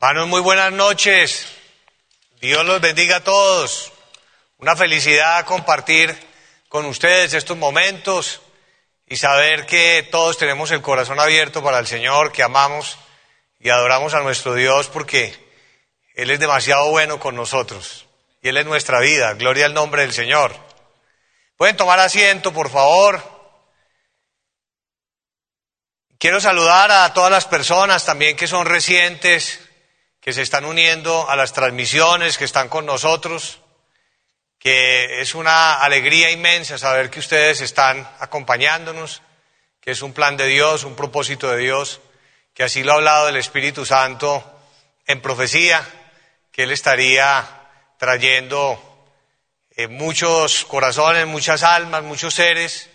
Hermanos, muy buenas noches. Dios los bendiga a todos. Una felicidad compartir con ustedes estos momentos y saber que todos tenemos el corazón abierto para el Señor, que amamos y adoramos a nuestro Dios porque Él es demasiado bueno con nosotros y Él es nuestra vida. Gloria al nombre del Señor. Pueden tomar asiento, por favor. Quiero saludar a todas las personas también que son recientes que se están uniendo a las transmisiones, que están con nosotros, que es una alegría inmensa saber que ustedes están acompañándonos, que es un plan de Dios, un propósito de Dios, que así lo ha hablado el Espíritu Santo en profecía, que Él estaría trayendo eh, muchos corazones, muchas almas, muchos seres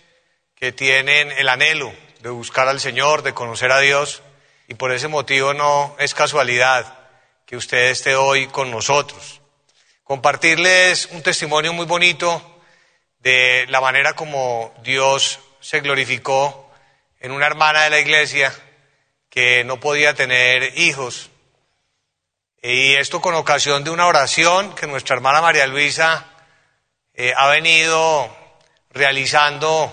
que tienen el anhelo de buscar al Señor, de conocer a Dios, y por ese motivo no es casualidad que usted esté hoy con nosotros. Compartirles un testimonio muy bonito de la manera como Dios se glorificó en una hermana de la iglesia que no podía tener hijos. Y esto con ocasión de una oración que nuestra hermana María Luisa eh, ha venido realizando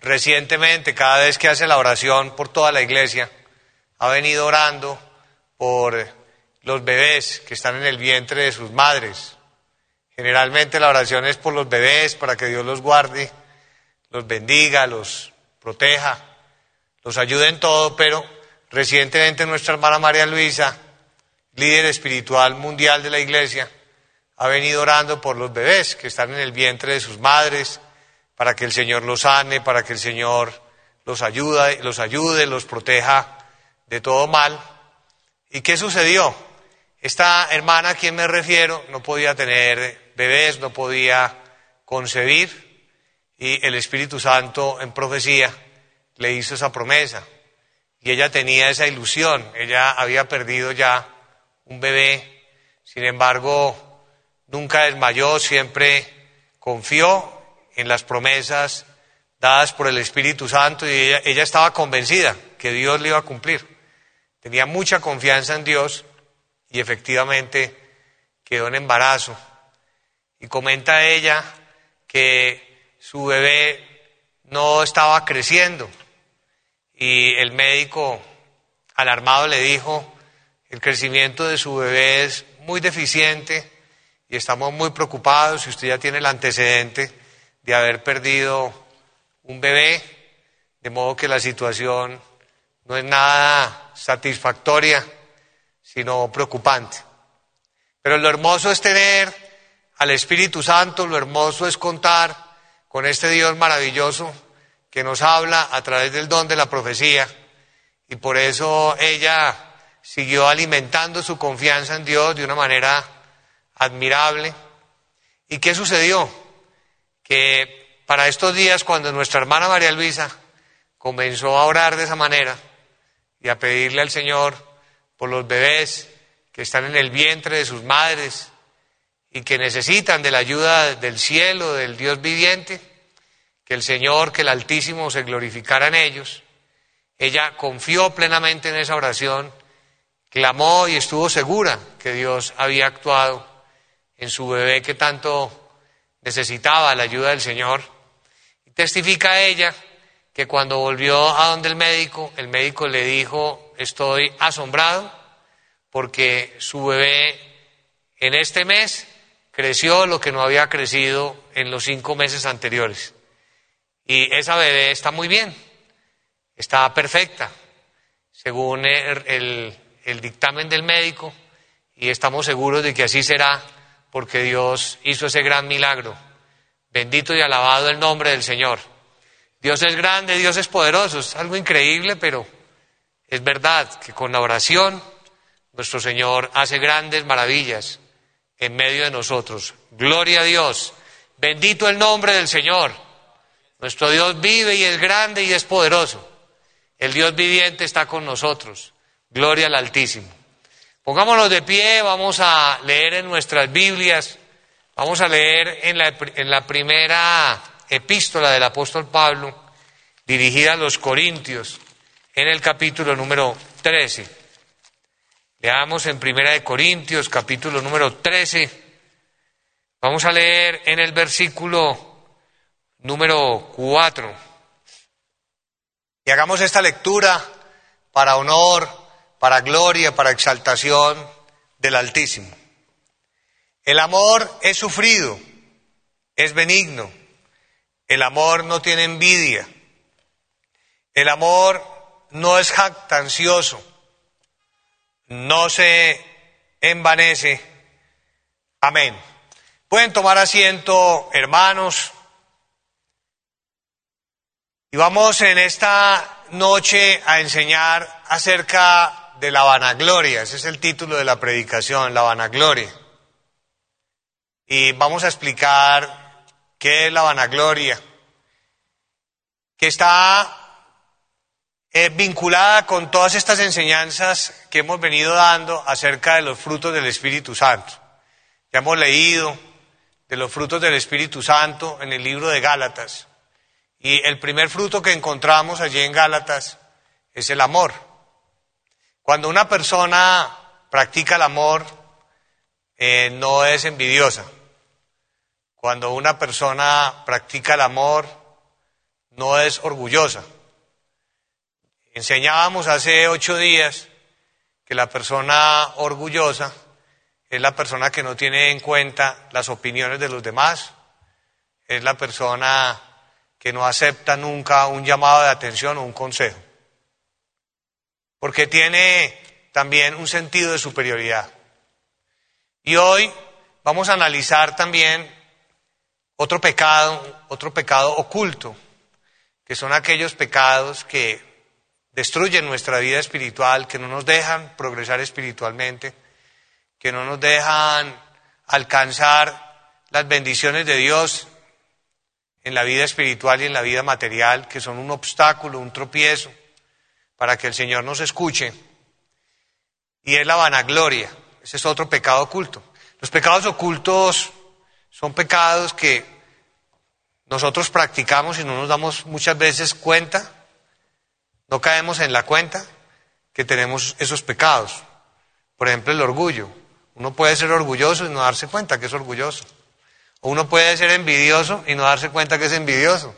recientemente, cada vez que hace la oración por toda la iglesia, ha venido orando por los bebés que están en el vientre de sus madres. Generalmente la oración es por los bebés, para que Dios los guarde, los bendiga, los proteja, los ayude en todo, pero recientemente nuestra hermana María Luisa, líder espiritual mundial de la iglesia, ha venido orando por los bebés que están en el vientre de sus madres, para que el Señor los sane, para que el Señor los ayude, los ayude, los proteja de todo mal. ¿Y qué sucedió? Esta hermana a quien me refiero no podía tener bebés, no podía concebir y el Espíritu Santo en profecía le hizo esa promesa. Y ella tenía esa ilusión, ella había perdido ya un bebé, sin embargo nunca desmayó, siempre confió en las promesas dadas por el Espíritu Santo y ella, ella estaba convencida que Dios le iba a cumplir, tenía mucha confianza en Dios y efectivamente quedó en embarazo. Y comenta ella que su bebé no estaba creciendo y el médico alarmado le dijo, el crecimiento de su bebé es muy deficiente y estamos muy preocupados si usted ya tiene el antecedente de haber perdido un bebé, de modo que la situación no es nada satisfactoria sino preocupante. Pero lo hermoso es tener al Espíritu Santo, lo hermoso es contar con este Dios maravilloso que nos habla a través del don de la profecía. Y por eso ella siguió alimentando su confianza en Dios de una manera admirable. ¿Y qué sucedió? Que para estos días, cuando nuestra hermana María Luisa comenzó a orar de esa manera y a pedirle al Señor por los bebés que están en el vientre de sus madres y que necesitan de la ayuda del cielo, del Dios viviente, que el Señor, que el Altísimo se glorificara en ellos. Ella confió plenamente en esa oración, clamó y estuvo segura que Dios había actuado en su bebé que tanto necesitaba la ayuda del Señor. Testifica ella que cuando volvió a donde el médico, el médico le dijo, estoy asombrado porque su bebé en este mes creció lo que no había crecido en los cinco meses anteriores. Y esa bebé está muy bien, está perfecta, según el, el, dictamen del médico, y estamos seguros de que así será, porque Dios hizo ese gran milagro. Bendito y alabado el nombre del Señor. Dios es grande, Dios es poderoso, es algo increíble, pero es verdad que con la oración nuestro Señor hace grandes maravillas en medio de nosotros. Gloria a Dios. Bendito el nombre del Señor. Nuestro Dios vive y es grande y es poderoso. El Dios viviente está con nosotros. Gloria al Altísimo. Pongámonos de pie, vamos a leer en nuestras Biblias, vamos a leer en la, primera epístola del apóstol Pablo, dirigida a los Corintios en el capítulo número 13. Leamos en Primera de Corintios, capítulo número 13. Vamos a leer en el versículo número 4. Y hagamos esta lectura para honor, para gloria, para exaltación del Altísimo. El amor es sufrido, es benigno. El amor no tiene envidia. El amor no es jactancioso no se envanece. Amén. Pueden tomar asiento, hermanos. Y vamos en esta noche a enseñar acerca de la vanagloria. Ese es el título de la predicación, la vanagloria. Y vamos a explicar qué es la vanagloria, que está eh, vinculada con todas estas enseñanzas que hemos venido dando acerca de los frutos del Espíritu Santo. Ya hemos leído de los frutos del Espíritu Santo en el libro de Gálatas. Y el primer fruto que encontramos allí en Gálatas es el amor. Cuando una persona practica el amor, eh, no es envidiosa. Cuando una persona practica el amor, no es orgullosa. Enseñábamos hace ocho días que la persona orgullosa es la persona que no tiene en cuenta las opiniones de los demás, es la persona que no acepta nunca un llamado de atención o un consejo, porque tiene también un sentido de superioridad. Y hoy vamos a analizar también otro pecado, otro pecado oculto, que son aquellos pecados que destruyen nuestra vida espiritual, que no nos dejan progresar espiritualmente, que no nos dejan alcanzar las bendiciones de Dios en la vida espiritual y en la vida material, que son un obstáculo, un tropiezo, para que el Señor nos escuche. Y es la vanagloria, ese es otro pecado oculto. Los pecados ocultos son pecados que nosotros practicamos y no nos damos muchas veces cuenta no caemos en la cuenta que tenemos esos pecados. Por ejemplo, el orgullo. Uno puede ser orgulloso y no darse cuenta que es orgulloso. O uno puede ser envidioso y no darse cuenta que es envidioso.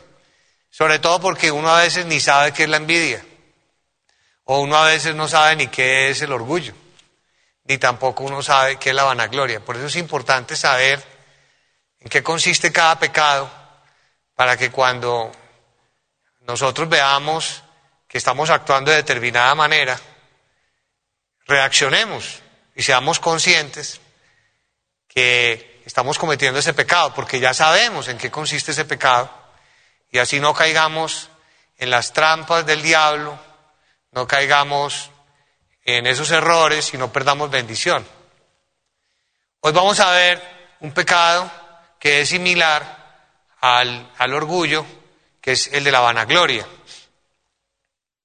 Sobre todo porque uno a veces ni sabe qué es la envidia. O uno a veces no sabe ni qué es el orgullo. Ni tampoco uno sabe qué es la vanagloria. Por eso es importante saber en qué consiste cada pecado para que cuando nosotros veamos estamos actuando de determinada manera, reaccionemos y seamos conscientes que estamos cometiendo ese pecado, porque ya sabemos en qué consiste ese pecado, y así no caigamos en las trampas del diablo, no caigamos en esos errores y no perdamos bendición. Hoy vamos a ver un pecado que es similar al, al orgullo, que es el de la vanagloria.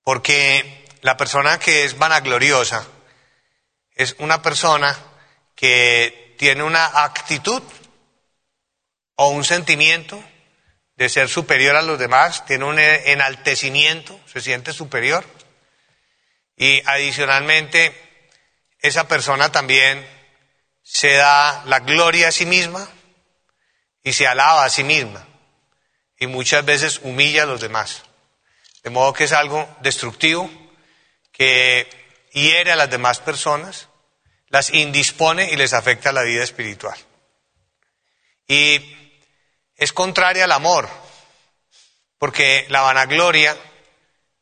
Porque la persona que es vanagloriosa es una persona que tiene una actitud o un sentimiento de ser superior a los demás, tiene un enaltecimiento, se siente superior. Y adicionalmente, esa persona también se da la gloria a sí misma y se alaba a sí misma. Y muchas veces humilla a los demás. De modo que es algo destructivo que hiere a las demás personas, las indispone y les afecta la vida espiritual. Y es contraria al amor, porque la vanagloria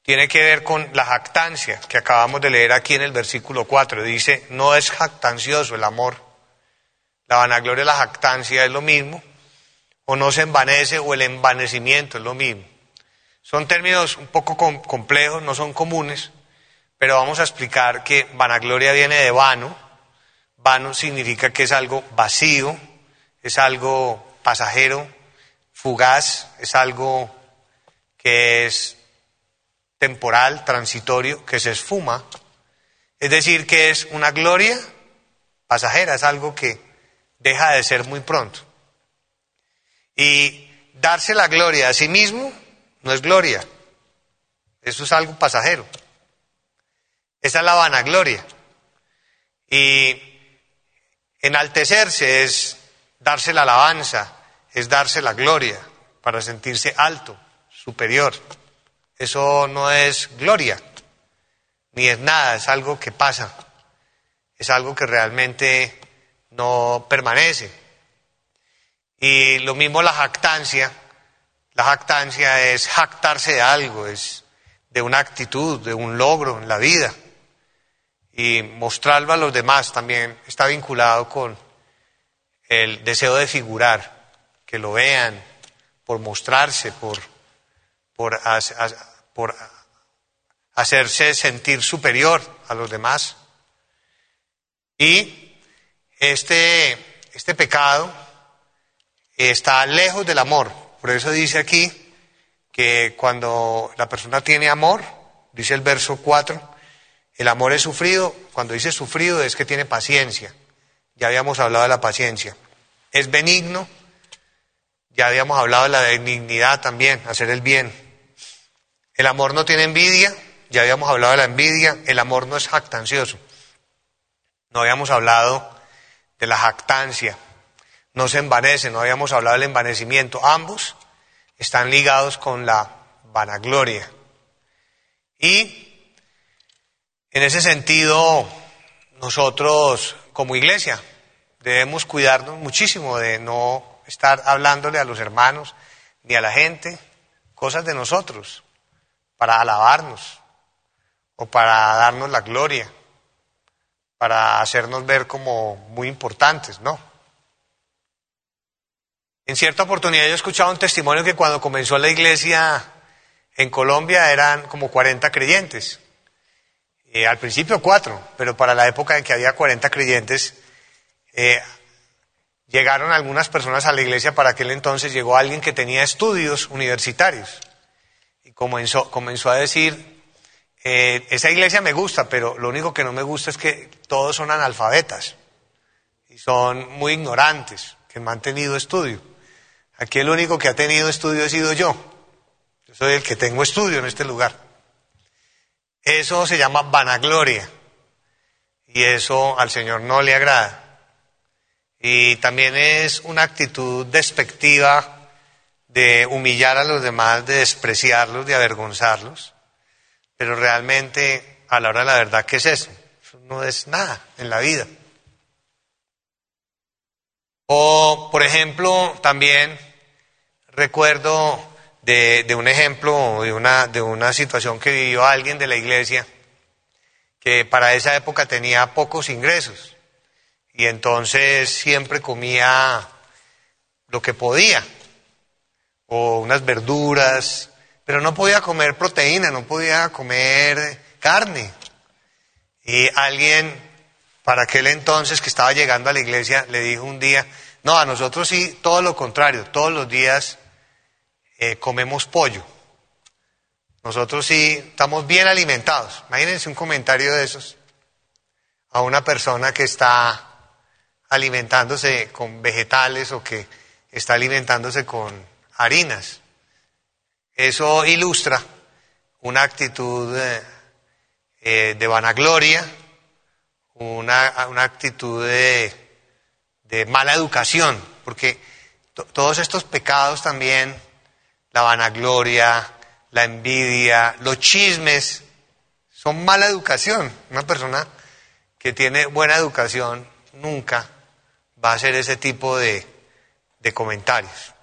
tiene que ver con la jactancia que acabamos de leer aquí en el versículo 4. Dice, no es jactancioso el amor. La vanagloria y la jactancia es lo mismo, o no se envanece o el envanecimiento es lo mismo. Son términos un poco complejos, no son comunes, pero vamos a explicar que vanagloria viene de vano. Vano significa que es algo vacío, es algo pasajero, fugaz, es algo que es temporal, transitorio, que se esfuma. Es decir, que es una gloria pasajera, es algo que deja de ser muy pronto. Y darse la gloria a sí mismo no es gloria. Eso es algo pasajero. Esa es la vanagloria. Y enaltecerse es darse la alabanza, es darse la gloria para sentirse alto, superior. Eso no es gloria, ni es nada, es algo que pasa, es algo que realmente no permanece. Y lo mismo la jactancia, la jactancia es jactarse de algo, es de una actitud, de un logro en la vida. Y mostrarlo a los demás también está vinculado con el deseo de figurar, que lo vean, por mostrarse, por, por, por hacerse sentir superior a los demás. Y este, este pecado está lejos del amor. Por eso dice aquí que cuando la persona tiene amor, dice el verso 4, el amor es sufrido. Cuando dice sufrido es que tiene paciencia. Ya habíamos hablado de la paciencia. Es benigno. Ya habíamos hablado de la benignidad también, hacer el bien. El amor no tiene envidia. Ya habíamos hablado de la envidia. El amor no es jactancioso. No habíamos hablado de la jactancia. No se envanece. No habíamos hablado del envanecimiento. Ambos están ligados con la vanagloria. Y en ese sentido, nosotros como iglesia debemos cuidarnos muchísimo de no estar hablándole a los hermanos ni a la gente cosas de nosotros para alabarnos o para darnos la gloria, para hacernos ver como muy importantes, no. En cierta oportunidad yo he escuchado un testimonio que cuando comenzó la iglesia en Colombia eran como 40 creyentes. Eh, al principio cuatro, pero para la época en que había 40 creyentes, eh, llegaron algunas personas a la iglesia, para aquel entonces llegó alguien que tenía estudios universitarios y comenzó, comenzó a decir, eh, esa iglesia me gusta, pero lo único que no me gusta es que todos son analfabetas y son muy ignorantes, que han tenido estudio. Aquí el único que ha tenido estudio he sido yo. Yo soy el que tengo estudio en este lugar. Eso se llama vanagloria. Y eso al Señor no le agrada. Y también es una actitud despectiva de humillar a los demás, de despreciarlos, de avergonzarlos. Pero realmente, a la hora de la verdad, ¿qué es eso? Eso no es nada en la vida. O, por ejemplo, también recuerdo de, un ejemplo, de una, de una situación que vivió alguien de la iglesia que para esa época tenía pocos ingresos y entonces siempre comía lo que podía, o unas verduras, pero no podía comer proteína, no podía comer carne. Y alguien, para aquel entonces que estaba llegando a la iglesia, le dijo un día, no, a nosotros sí, todo lo contrario, todos los días eh, comemos pollo. Nosotros sí estamos bien alimentados. Imagínense un comentario de esos a una persona que está alimentándose con vegetales o que está alimentándose con harinas. Eso ilustra una actitud de, eh, de vanagloria, una, una actitud de, mala educación, porque todos estos pecados también, la vanagloria, la envidia, los chismes, son mala educación. Una persona que tiene buena educación nunca va a ser ese tipo de, de comentarios.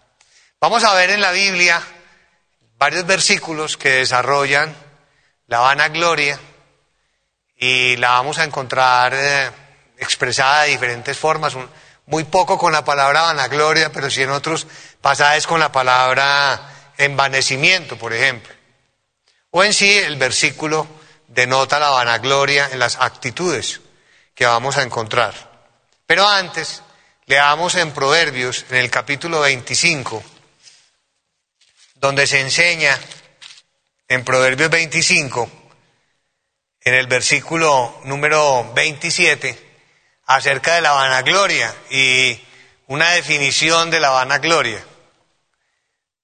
Vamos a ver en la Biblia varios versículos que desarrollan la vanagloria y la vamos a encontrar eh, expresada de diferentes formas, muy poco con la palabra vanagloria, pero sí en otros pasajes con la palabra envanecimiento, por ejemplo. O en sí el versículo denota la vanagloria en las actitudes que vamos a encontrar. Pero antes, Leamos en Proverbios, en el capítulo 25, donde se enseña en Proverbios 25, en el versículo número 27, acerca de la vanagloria y una definición de la vanagloria.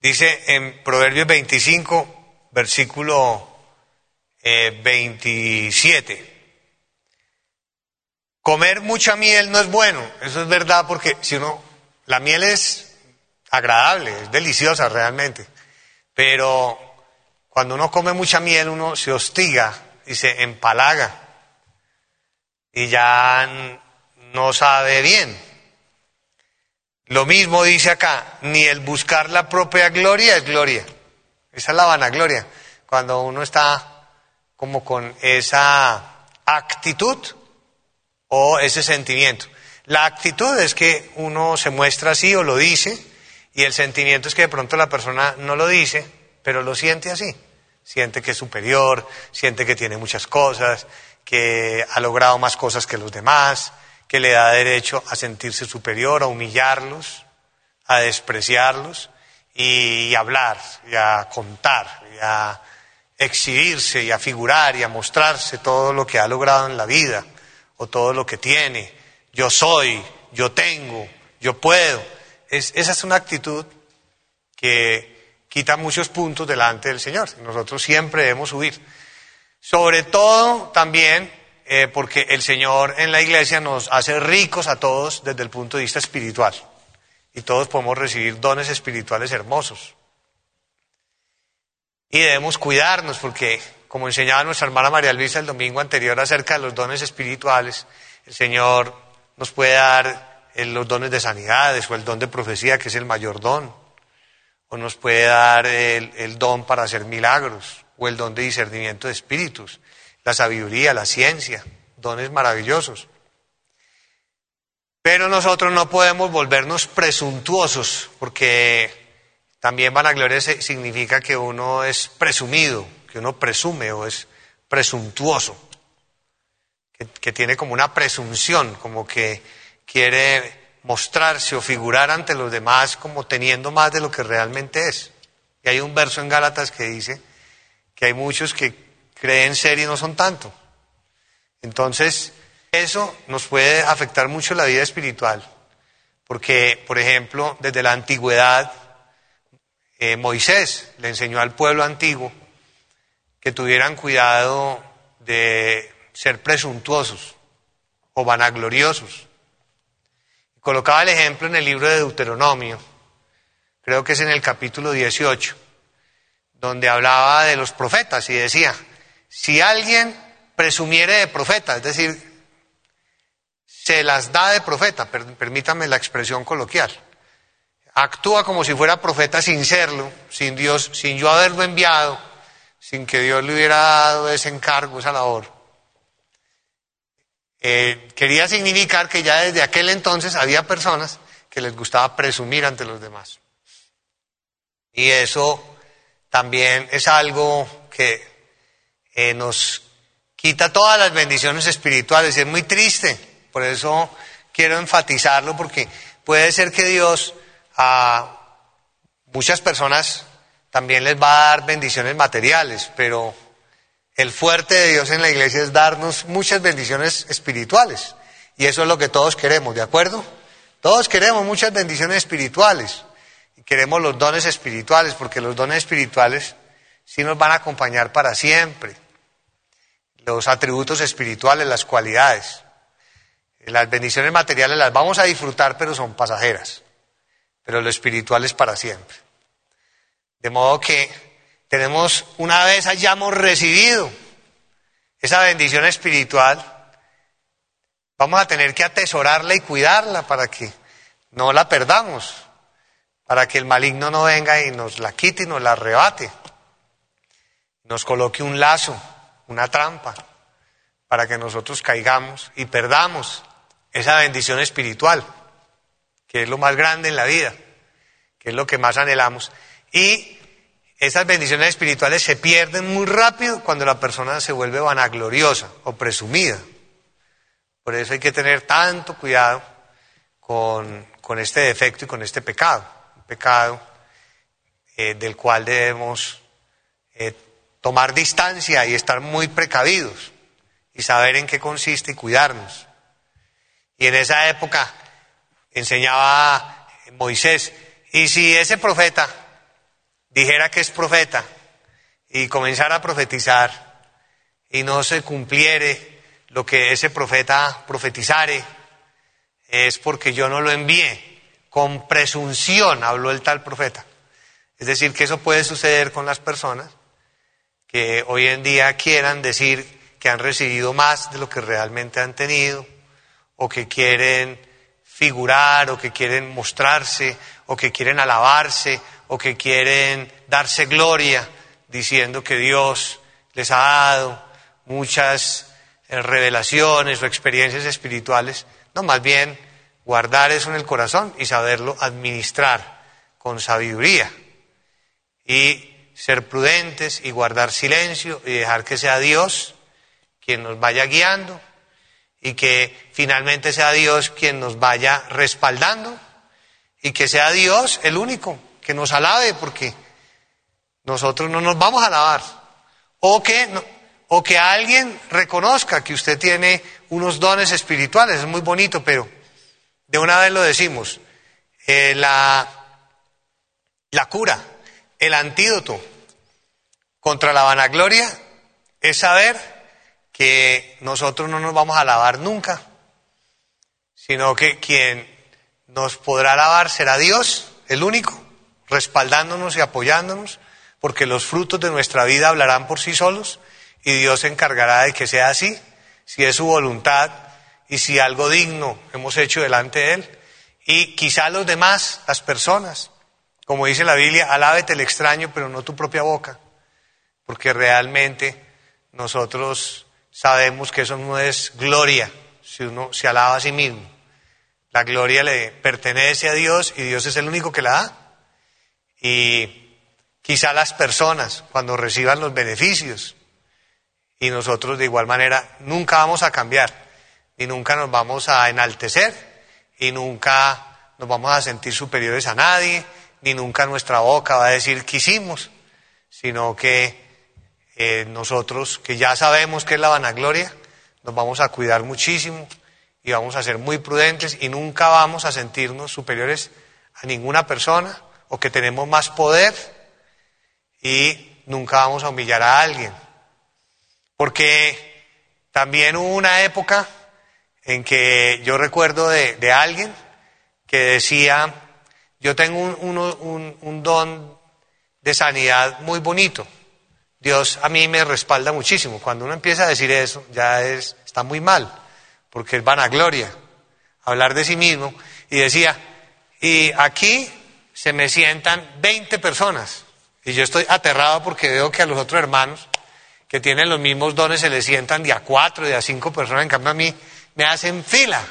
Dice en Proverbios 25, versículo 27. Eh, Comer mucha miel no es bueno, eso es verdad porque si uno, la miel es agradable, es deliciosa realmente, pero cuando uno come mucha miel uno se hostiga y se empalaga y ya no sabe bien. Lo mismo dice acá, ni el buscar la propia gloria es gloria. Esa es la vanagloria. Cuando uno está como con esa actitud o ese sentimiento. La actitud es que uno se muestra así o lo dice, y el sentimiento es que de pronto la persona no lo dice, pero lo siente así. Siente que es superior, siente que tiene muchas cosas, que ha logrado más cosas que los demás, que le da derecho a sentirse superior, a humillarlos, a despreciarlos y, a hablar, y a contar, y a exhibirse, y a figurar, y a mostrarse todo lo que ha logrado en la vida, o todo lo que tiene. Yo soy, yo tengo, yo puedo. esa es una actitud que quita muchos puntos delante del Señor. Nosotros siempre debemos huir. Sobre todo también eh, porque el Señor en la iglesia nos hace ricos a todos desde el punto de vista espiritual. Y todos podemos recibir dones espirituales hermosos. Y debemos cuidarnos porque, como enseñaba nuestra hermana María Luisa el domingo anterior acerca de los dones espirituales, el Señor nos puede dar eh, los dones de sanidades o el don de profecía, que es el mayor don. O nos puede dar el don para hacer milagros o el don de discernimiento de espíritus la sabiduría, la ciencia, dones maravillosos. Pero nosotros no podemos volvernos presuntuosos, porque también vanagloria significa que uno es presumido, que uno presume o es presuntuoso, que, que tiene como una presunción, como que quiere mostrarse o figurar ante los demás como teniendo más de lo que realmente es. Y hay un verso en Gálatas que dice que hay muchos que creen ser y no son tanto. Entonces, eso nos puede afectar mucho la vida espiritual, porque, por ejemplo, desde la antigüedad, eh, Moisés le enseñó al pueblo antiguo que tuvieran cuidado de ser presuntuosos o vanagloriosos. Colocaba el ejemplo en el libro de Deuteronomio, creo que es en el capítulo 18, donde hablaba de los profetas y decía, si alguien presumiere de profeta, es decir, se las da de profeta, permítame la expresión coloquial, actúa como si fuera profeta sin serlo, sin Dios, sin yo haberlo enviado, sin que Dios le hubiera dado ese encargo, esa labor. Eh, quería significar que ya desde aquel entonces había personas que les gustaba presumir ante los demás. Y eso también es algo que eh, nos quita todas las bendiciones espirituales. Y es muy triste, por eso quiero enfatizarlo, porque puede ser que Dios a muchas personas también les va a dar bendiciones materiales, pero el fuerte de Dios en la iglesia es darnos muchas bendiciones espirituales. Y eso es lo que todos queremos, ¿de acuerdo? Todos queremos muchas bendiciones espirituales. Y queremos los dones espirituales, porque los dones espirituales sí nos van a acompañar para siempre los atributos espirituales, las cualidades. Las bendiciones materiales las vamos a disfrutar, pero son pasajeras. Pero lo espiritual es para siempre. De modo que tenemos, una vez hayamos recibido esa bendición espiritual, vamos a tener que atesorarla y cuidarla para que no la perdamos, para que el maligno no venga y nos la quite y nos la arrebate, nos coloque un lazo una trampa para que nosotros caigamos y perdamos esa bendición espiritual, que es lo más grande en la vida, que es lo que más anhelamos. Y esas bendiciones espirituales se pierden muy rápido cuando la persona se vuelve vanagloriosa o presumida. Por eso hay que tener tanto cuidado con, este defecto y con este pecado, un pecado eh, del cual debemos eh, tomar distancia y estar muy precavidos y saber en qué consiste y cuidarnos. Y en esa época enseñaba Moisés, y si ese profeta dijera que es profeta y comenzara a profetizar y no se cumpliere lo que ese profeta profetizare es porque yo no lo envié. Con presunción habló el tal profeta. Es decir, que eso puede suceder con las personas que hoy en día quieran decir que han recibido más de lo que realmente han tenido, o que quieren figurar, o que quieren mostrarse, o que quieren alabarse, o que quieren darse gloria, diciendo que Dios les ha dado muchas eh, revelaciones o experiencias espirituales. No, más bien guardar eso en el corazón y saberlo administrar con sabiduría. Y ser prudentes y guardar silencio y dejar que sea Dios quien nos vaya guiando y que finalmente sea Dios quien nos vaya respaldando y que sea Dios el único que nos alabe porque nosotros no nos vamos a alabar. O que, o que alguien reconozca que usted tiene unos dones espirituales, es muy bonito, pero de una vez lo decimos, eh, la, la cura, el antídoto contra la vanagloria es saber que nosotros no nos vamos a alabar nunca, sino que quien nos podrá alabar será Dios, el único, respaldándonos y apoyándonos, porque los frutos de nuestra vida hablarán por sí solos y Dios se encargará de que sea así, si es su voluntad y si algo digno hemos hecho delante de Él. Y quizá los demás, las personas, como dice la Biblia, alábete el extraño, pero no tu propia boca porque realmente nosotros sabemos que eso no es gloria si uno se alaba a sí mismo. La gloria le pertenece a Dios y Dios es el único que la da. Y quizá las personas, cuando reciban los beneficios, y nosotros de igual manera nunca vamos a cambiar, y nunca nos vamos a enaltecer, y nunca nos vamos a sentir superiores a nadie, ni nunca nuestra boca va a decir que hicimos, sino que nosotros que ya sabemos que es la vanagloria, nos vamos a cuidar muchísimo y vamos a ser muy prudentes y nunca vamos a sentirnos superiores a ninguna persona o que tenemos más poder y nunca vamos a humillar a alguien. Porque también hubo una época en que yo recuerdo de, alguien que decía, yo tengo un don de sanidad muy bonito Dios a mí me respalda muchísimo. Cuando uno empieza a decir eso, ya es, está muy mal, porque es vanagloria, hablar de sí mismo. Y decía, y aquí se me sientan 20 personas. Y yo estoy aterrado porque veo que a los otros hermanos que tienen los mismos dones se les sientan de a cuatro, de a cinco personas, en cambio a mí me hacen fila.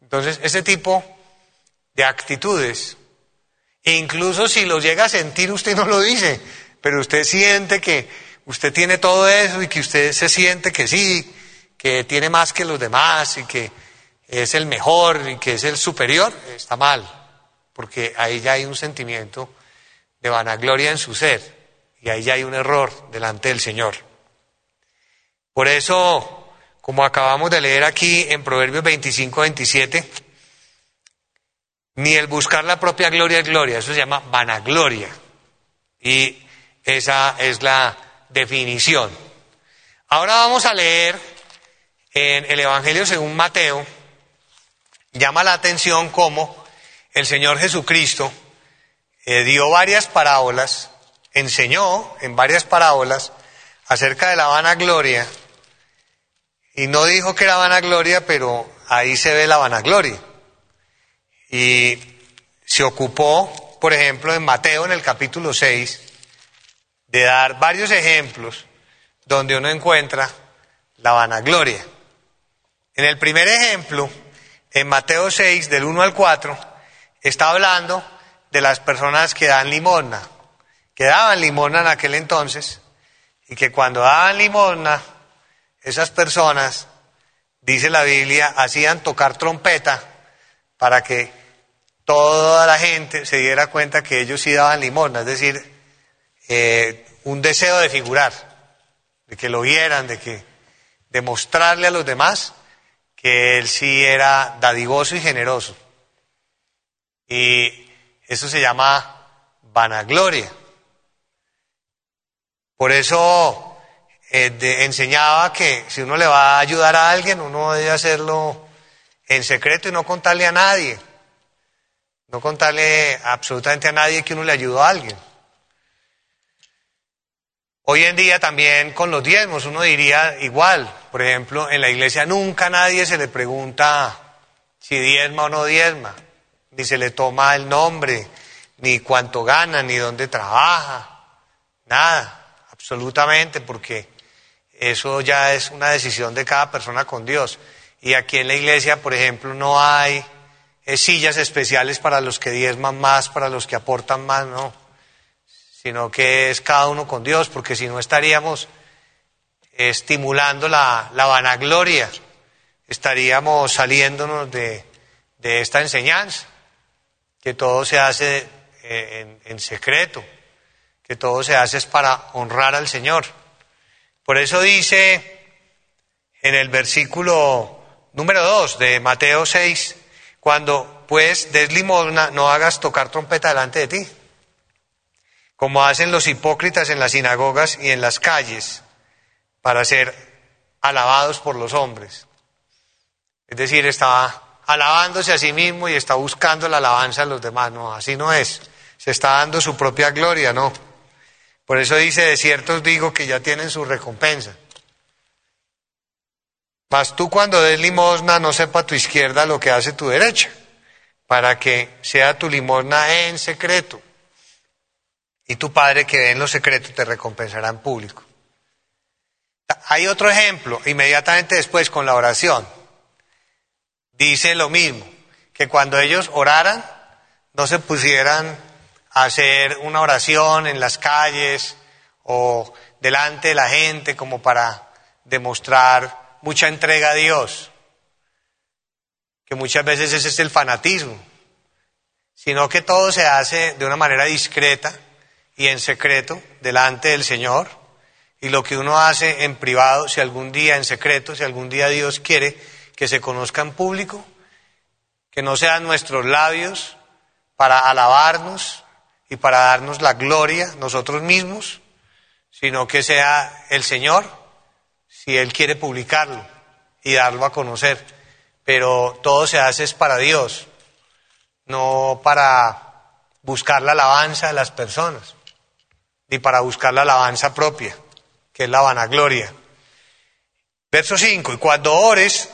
Entonces, ese tipo de actitudes, incluso si lo llega a sentir, usted no lo dice, pero usted siente que usted tiene todo eso y que usted se siente que sí, que tiene más que los demás y que es el mejor y que es el superior, está mal, porque ahí ya hay un sentimiento de vanagloria en su ser y ahí ya hay un error delante del Señor. Por eso, como acabamos de leer aquí en Proverbios 25, 27, ni el buscar la propia gloria es gloria, eso se llama vanagloria. Y esa es la definición. Ahora vamos a leer en el Evangelio según Mateo. Llama la atención cómo el Señor Jesucristo eh, dio varias parábolas, enseñó en varias parábolas acerca de la vanagloria y no dijo que era vanagloria, pero ahí se ve la vanagloria. Y se ocupó, por ejemplo, en Mateo en el capítulo 6, de dar varios ejemplos donde uno encuentra la vanagloria. En el primer ejemplo, en Mateo 6, del 1 al 4, está hablando de las personas que dan limosna, que daban limosna en aquel entonces, y que cuando daban limosna, esas personas, dice la Biblia, hacían tocar trompeta para que toda la gente se diera cuenta que ellos sí daban limosna, es decir, eh, un deseo de figurar, de que lo vieran, de que demostrarle a los demás que él sí era dadivoso y generoso. Y eso se llama vanagloria. Por eso eh, enseñaba que si uno le va a ayudar a alguien, uno debe hacerlo en secreto y no contarle a nadie. No contarle absolutamente a nadie que uno le ayudó a alguien. Hoy en día también con los diezmos uno diría igual. Por ejemplo, en la iglesia nunca nadie se le pregunta si diezma o no diezma, ni se le toma el nombre, ni cuánto gana, ni dónde trabaja, nada, absolutamente, porque eso ya es una decisión de cada persona con Dios. Y aquí en la iglesia, por ejemplo, no hay eh, sillas especiales para los que diezman más, para los que aportan más, no. Sino que es cada uno con Dios, porque si no estaríamos estimulando la, vanagloria, estaríamos saliéndonos de, esta enseñanza, que todo se hace eh, en, en secreto, que todo se hace es para honrar al Señor. Por eso dice en el versículo número 2 de Mateo 6, cuando pues des limosna, no hagas tocar trompeta delante de ti, como hacen los hipócritas en las sinagogas y en las calles, para ser alabados por los hombres. Es decir, está alabándose a sí mismo y está buscando la alabanza de los demás. No, así no es. Se está dando su propia gloria, no. Por eso dice, de cierto os digo que ya tienen su recompensa. Mas tú cuando des limosna no sepa tu izquierda lo que hace tu derecha, para que sea tu limosna en secreto. Y tu Padre que ve en lo secreto te recompensará en público. Hay otro ejemplo, inmediatamente después con la oración. Dice lo mismo, que cuando ellos oraran, no se pusieran hacer una oración en las calles o delante de la gente como para demostrar mucha entrega a Dios, que muchas veces ese es el fanatismo, sino que todo se hace de una manera discreta y en secreto delante del Señor, y lo que uno hace en privado, si algún día en secreto, si algún día Dios quiere que se conozca en público, que no sean nuestros labios para alabarnos, y para darnos la gloria nosotros mismos, sino que sea el Señor, si Él quiere publicarlo y darlo a conocer. Pero todo se hace es para Dios, no para buscar la alabanza de las personas, ni para buscar la alabanza propia, que es la vanagloria. Verso 5, y cuando ores,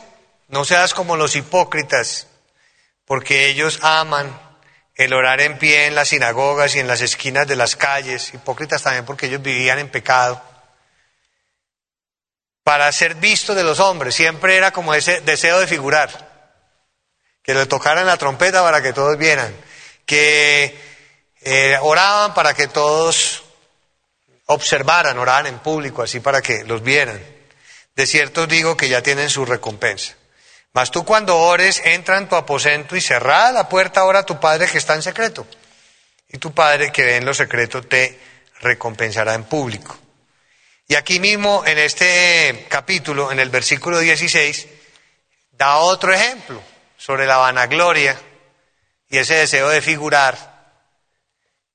no seas como los hipócritas, porque ellos aman el orar en pie en las sinagogas y en las esquinas de las calles, hipócritas también porque ellos vivían en pecado, para ser visto de los hombres, siempre era como ese deseo de figurar, que le tocaran la trompeta para que todos vieran, que eh, oraban para que todos observaran, oraban en público, así para que los vieran. De cierto digo que ya tienen su recompensa. Mas tú cuando ores, entra en tu aposento y cerrada la puerta, ora a tu Padre que está en secreto. Y tu Padre que ve en lo secreto te recompensará en público. Y aquí mismo, en este capítulo, en el versículo 16, da otro ejemplo sobre la vanagloria y ese deseo de figurar.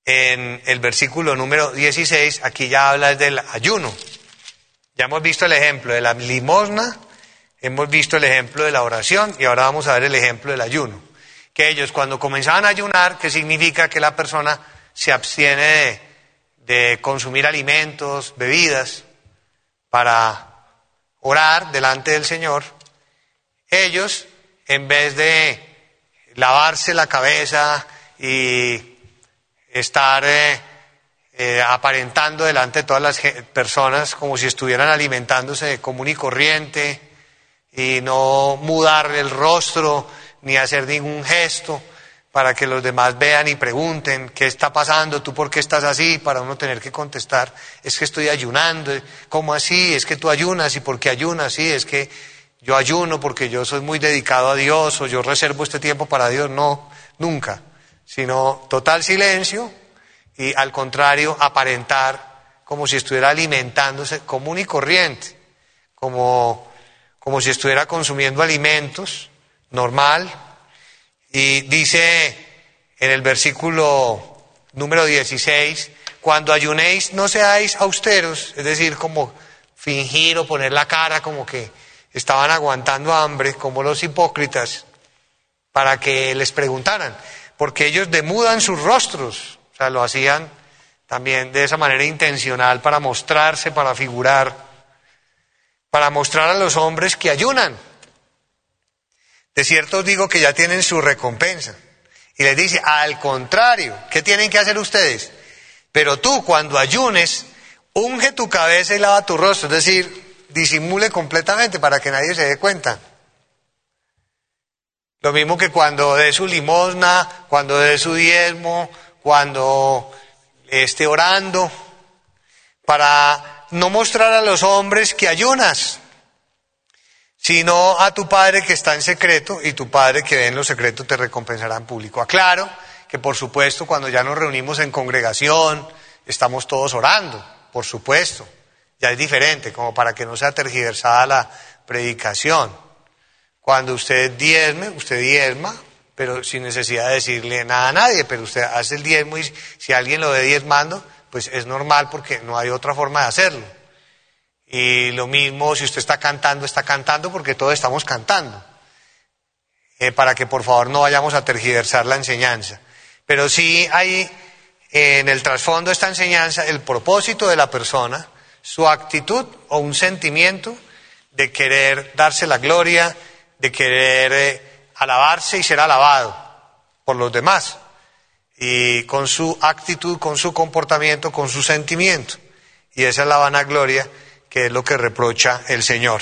En el versículo número 16, aquí ya habla del ayuno. Ya hemos visto el ejemplo de la limosna Hemos visto el ejemplo de la oración y ahora vamos a ver el ejemplo del ayuno. Que ellos cuando comenzaban a ayunar, que significa que la persona se abstiene de, consumir alimentos, bebidas, para orar delante del Señor, ellos, en vez de lavarse la cabeza y estar eh, eh, aparentando delante de todas las personas como si estuvieran alimentándose común y corriente, y no mudar el rostro ni hacer ningún gesto para que los demás vean y pregunten qué está pasando, tú por qué estás así, para uno tener que contestar, es que estoy ayunando, ¿cómo así? Es que tú ayunas y por qué ayunas, sí, es que yo ayuno porque yo soy muy dedicado a Dios o yo reservo este tiempo para Dios, no, nunca, sino total silencio y al contrario aparentar como si estuviera alimentándose común y corriente, como como si estuviera consumiendo alimentos, normal. Y dice en el versículo número 16, cuando ayunéis no seáis austeros, es decir, como fingir o poner la cara como que estaban aguantando hambre, como los hipócritas, para que les preguntaran, porque ellos demudan sus rostros, o sea, lo hacían también de esa manera intencional para mostrarse, para figurar, para mostrar a los hombres que ayunan. De cierto os digo que ya tienen su recompensa. Y les dice, al contrario, ¿qué tienen que hacer ustedes? Pero tú cuando ayunes, unge tu cabeza y lava tu rostro, es decir, disimule completamente para que nadie se dé cuenta. Lo mismo que cuando dé su limosna, cuando dé su diezmo, cuando esté orando, para no mostrar a los hombres que ayunas, sino a tu Padre que está en secreto y tu Padre que ve en lo secreto te recompensará en público. Aclaro que por supuesto cuando ya nos reunimos en congregación estamos todos orando, por supuesto, ya es diferente, como para que no sea tergiversada la predicación. Cuando usted diezme, usted diezma, pero sin necesidad de decirle nada a nadie, pero usted hace el diezmo y si alguien lo ve diezmando, pues es normal porque no hay otra forma de hacerlo. Y lo mismo si usted está cantando, está cantando porque todos estamos cantando. Eh, para que por favor no vayamos a tergiversar la enseñanza. Pero sí hay en el trasfondo de esta enseñanza el propósito de la persona, su actitud o un sentimiento de querer darse la gloria, de querer eh, alabarse y ser alabado por los demás. Y con su actitud, con su comportamiento, con su sentimiento. Y esa es la vanagloria que es lo que reprocha el Señor.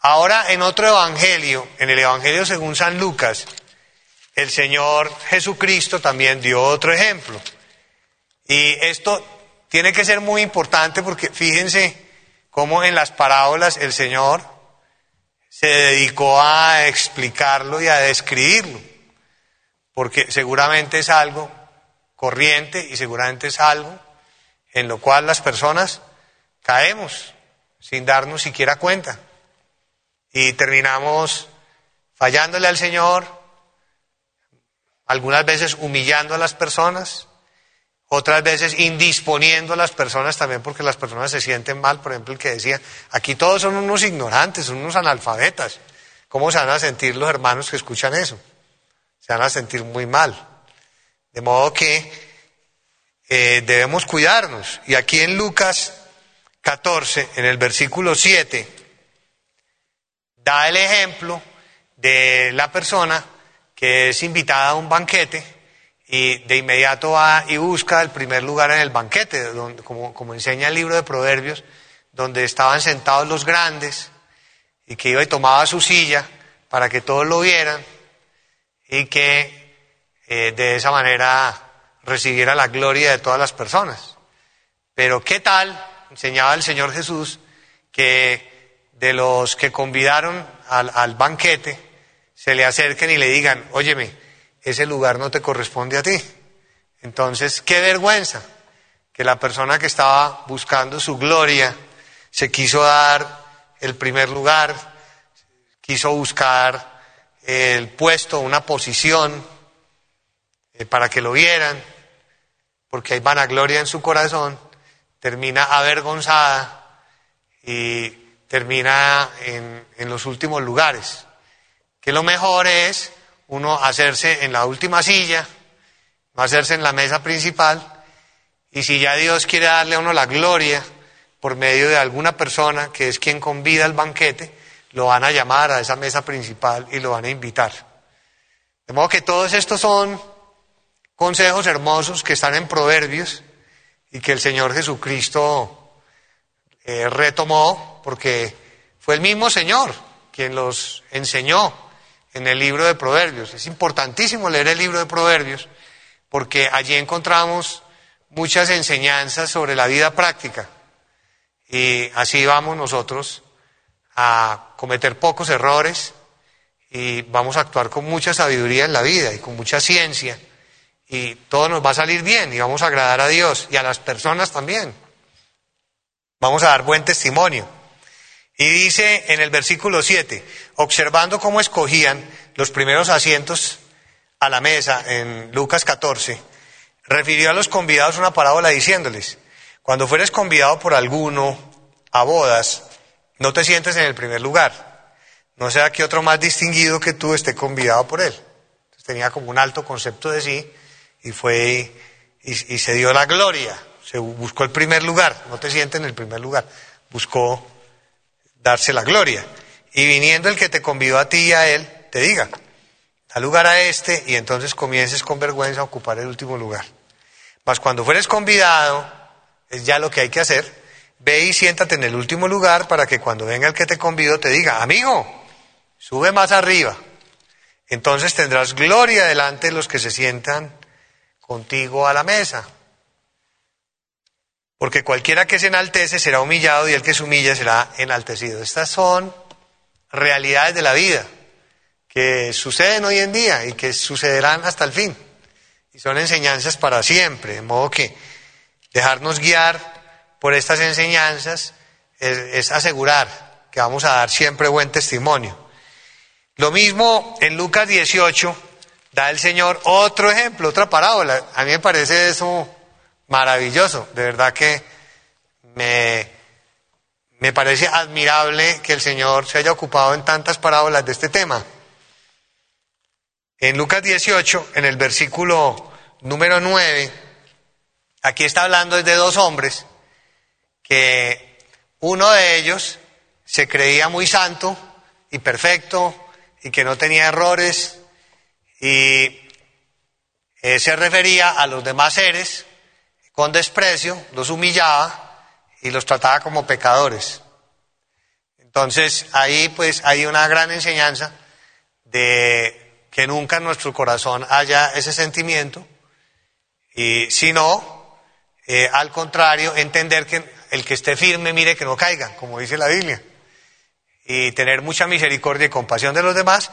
Ahora en otro evangelio, en el evangelio según San Lucas, el Señor Jesucristo también dio otro ejemplo. Y esto tiene que ser muy importante porque fíjense cómo en las parábolas el Señor se dedicó a explicarlo y a describirlo, porque seguramente es algo corriente y seguramente es algo en lo cual las personas caemos sin darnos siquiera cuenta. Y terminamos fallándole al Señor, algunas veces humillando a las personas, otras veces indisponiendo a las personas también porque las personas se sienten mal. Por ejemplo, el que decía, aquí todos son unos ignorantes, son unos analfabetas. ¿Cómo se van a sentir los hermanos que escuchan eso? Se van a sentir muy mal. De modo que eh, debemos cuidarnos. Y aquí en Lucas 14, en el versículo 7, da el ejemplo de la persona que es invitada a un banquete y de inmediato va y busca el primer lugar en el banquete, donde, como, enseña el libro de Proverbios, donde estaban sentados los grandes y que iba y tomaba su silla para que todos lo vieran y que eh, de esa manera recibiera la gloria de todas las personas. Pero ¿qué tal? Enseñaba el Señor Jesús que de los que convidaron al, al banquete se le acerquen y le digan, óyeme, ese lugar no te corresponde a ti. Entonces, qué vergüenza que la persona que estaba buscando su gloria se quiso dar el primer lugar, quiso buscar el puesto, una posición eh, para que lo vieran, porque hay vanagloria en su corazón, termina avergonzada y termina en, en los últimos lugares. Que lo mejor es uno hacerse en la última silla, no hacerse en la mesa principal, y si ya Dios quiere darle a uno la gloria por medio de alguna persona que es quien convida al banquete, lo van a llamar a esa mesa principal y lo van a invitar. De modo que todos estos son consejos hermosos que están en Proverbios y que el Señor Jesucristo eh, retomó porque fue el mismo Señor quien los enseñó en el libro de Proverbios. Es importantísimo leer el libro de Proverbios porque allí encontramos muchas enseñanzas sobre la vida práctica y así vamos nosotros a cometer pocos errores y vamos a actuar con mucha sabiduría en la vida y con mucha ciencia y todo nos va a salir bien y vamos a agradar a Dios y a las personas también. Vamos a dar buen testimonio. Y dice en el versículo 7, observando cómo escogían los primeros asientos a la mesa en Lucas 14, refirió a los convidados una parábola diciéndoles, cuando fueres convidado por alguno a bodas, no te sientes en el primer lugar. No sea que otro más distinguido que tú esté convidado por él. tenía como un alto concepto de sí y fue y se dio la gloria. Se buscó el primer lugar. No te sientes en el primer lugar. Buscó darse la gloria. Y viniendo el que te convidó a ti y a él, te diga, da lugar a este y entonces comiences con vergüenza a ocupar el último lugar. Mas cuando fueres convidado, es ya lo que hay que hacer, ve y siéntate en el último lugar para que cuando venga el que te convidó te diga, amigo, sube más arriba. Entonces tendrás gloria delante de los que se sientan contigo a la mesa. Porque cualquiera que se enaltece será humillado y el que se humilla será enaltecido. Estas son realidades de la vida que suceden hoy en día y que sucederán hasta el fin. Y son enseñanzas para siempre, de modo que dejarnos guiar por estas enseñanzas es, asegurar que vamos a dar siempre buen testimonio. Lo mismo en Lucas 18 da el Señor otro ejemplo, otra parábola. A mí me parece eso maravilloso. De verdad que me, me parece admirable que el Señor se haya ocupado en tantas parábolas de este tema. En Lucas 18, en el versículo número 9, aquí está hablando de dos hombres que uno de ellos se creía muy santo y perfecto y que no tenía errores y eh, se refería a los demás seres con desprecio, los humillaba y los trataba como pecadores. Entonces ahí pues hay una gran enseñanza de que nunca en nuestro corazón haya ese sentimiento y si no, eh, al contrario, entender que el que esté firme mire que no caiga, como dice la Biblia, y tener mucha misericordia y compasión de los demás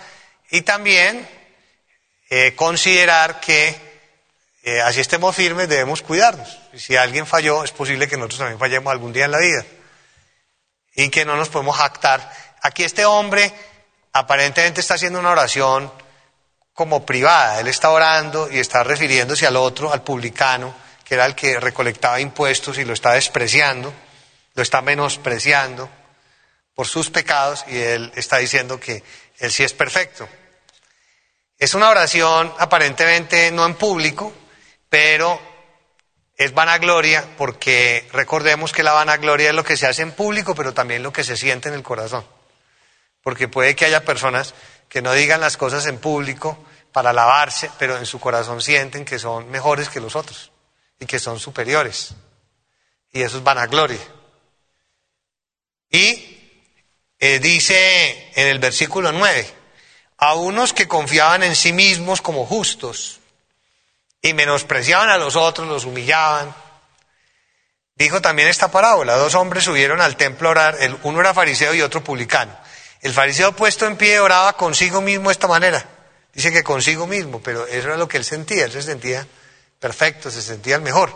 y también eh, considerar que eh, así estemos firmes, debemos cuidarnos. Y si alguien falló, es posible que nosotros también fallemos algún día en la vida. Y que no nos podemos jactar. Aquí este hombre aparentemente está haciendo una oración como privada. Él está orando y está refiriéndose al otro, al publicano, que era el que recolectaba impuestos y lo está despreciando, lo está menospreciando por sus pecados y él está diciendo que él sí es perfecto. Es una oración aparentemente no en público, pero es vanagloria porque recordemos que la vanagloria es lo que se hace en público, pero también lo que se siente en el corazón. Porque puede que haya personas que no digan las cosas en público para alabarse, pero en su corazón sienten que son mejores que los otros y que son superiores. Y eso es vanagloria. Y eh, dice en el versículo 9, a unos que confiaban en sí mismos como justos y menospreciaban a los otros, los humillaban. Dijo también esta parábola, dos hombres subieron al templo a orar, el, uno era fariseo y otro publicano. El fariseo puesto en pie oraba consigo mismo de esta manera. Dice que consigo mismo, pero eso era lo que él sentía, él se sentía perfecto, se sentía el mejor.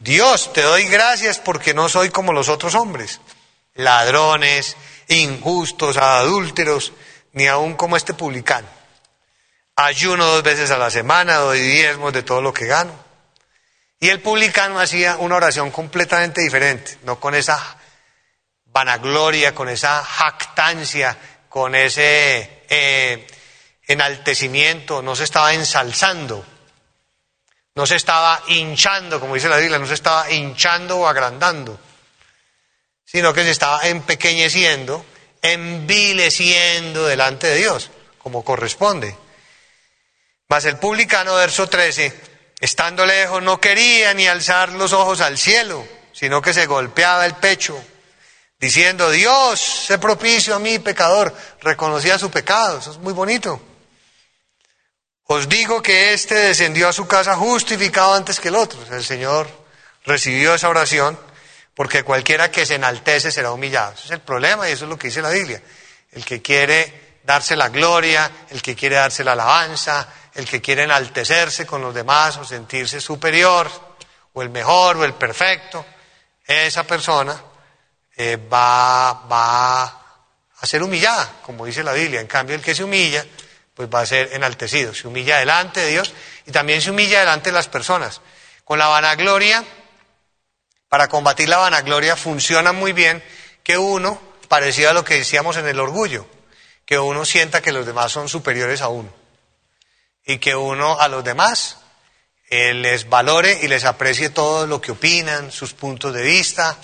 Dios, te doy gracias porque no soy como los otros hombres, ladrones, injustos, adúlteros, ni aún como este publicano ayuno dos veces a la semana, doy diezmos de todo lo que gano. Y el publicano hacía una oración completamente diferente, no con esa vanagloria, con esa jactancia, con ese eh, enaltecimiento, no se estaba ensalzando, no se estaba hinchando, como dice la Biblia, no se estaba hinchando o agrandando, sino que se estaba empequeñeciendo, envileciendo delante de Dios, como corresponde. Mas el publicano, verso 13, estando lejos, no quería ni alzar los ojos al cielo, sino que se golpeaba el pecho, diciendo, Dios, sé propicio a mí, pecador. Reconocía su pecado, eso es muy bonito. Os digo que éste descendió a su casa justificado antes que el otro. El Señor recibió esa oración porque cualquiera que se enaltece será humillado. Ese es el problema y eso es lo que dice la Biblia. El que quiere darse la gloria, el que quiere darse la alabanza, el que quiere enaltecerse con los demás o sentirse superior, o el mejor, o el perfecto, esa persona eh, va, va a ser humillada, como dice la Biblia. En cambio, el que se humilla, pues va a ser enaltecido. Se humilla delante de Dios y también se humilla delante de las personas. Con la vanagloria para combatir la vanagloria funciona muy bien que uno, parecido a lo que decíamos en el orgullo, que uno sienta que los demás son superiores a uno y que uno a los demás eh, les valore y les aprecie todo lo que opinan, sus puntos de vista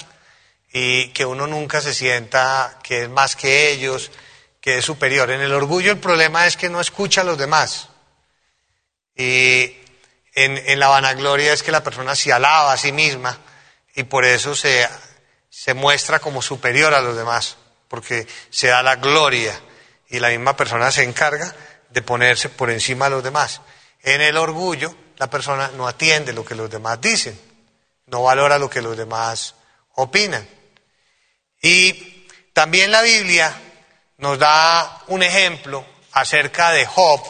y que uno nunca se sienta que es más que ellos, que es superior. En el orgullo el problema es que no escucha a los demás. Y en, en la vanagloria es que la persona se alaba a sí misma y por eso se, se muestra como superior a los demás, porque se da la gloria y la misma persona se encarga de ponerse por encima de los demás. En el orgullo, la persona no atiende lo que los demás dicen, no valora lo que los demás opinan. Y también la Biblia nos da un ejemplo acerca de Job.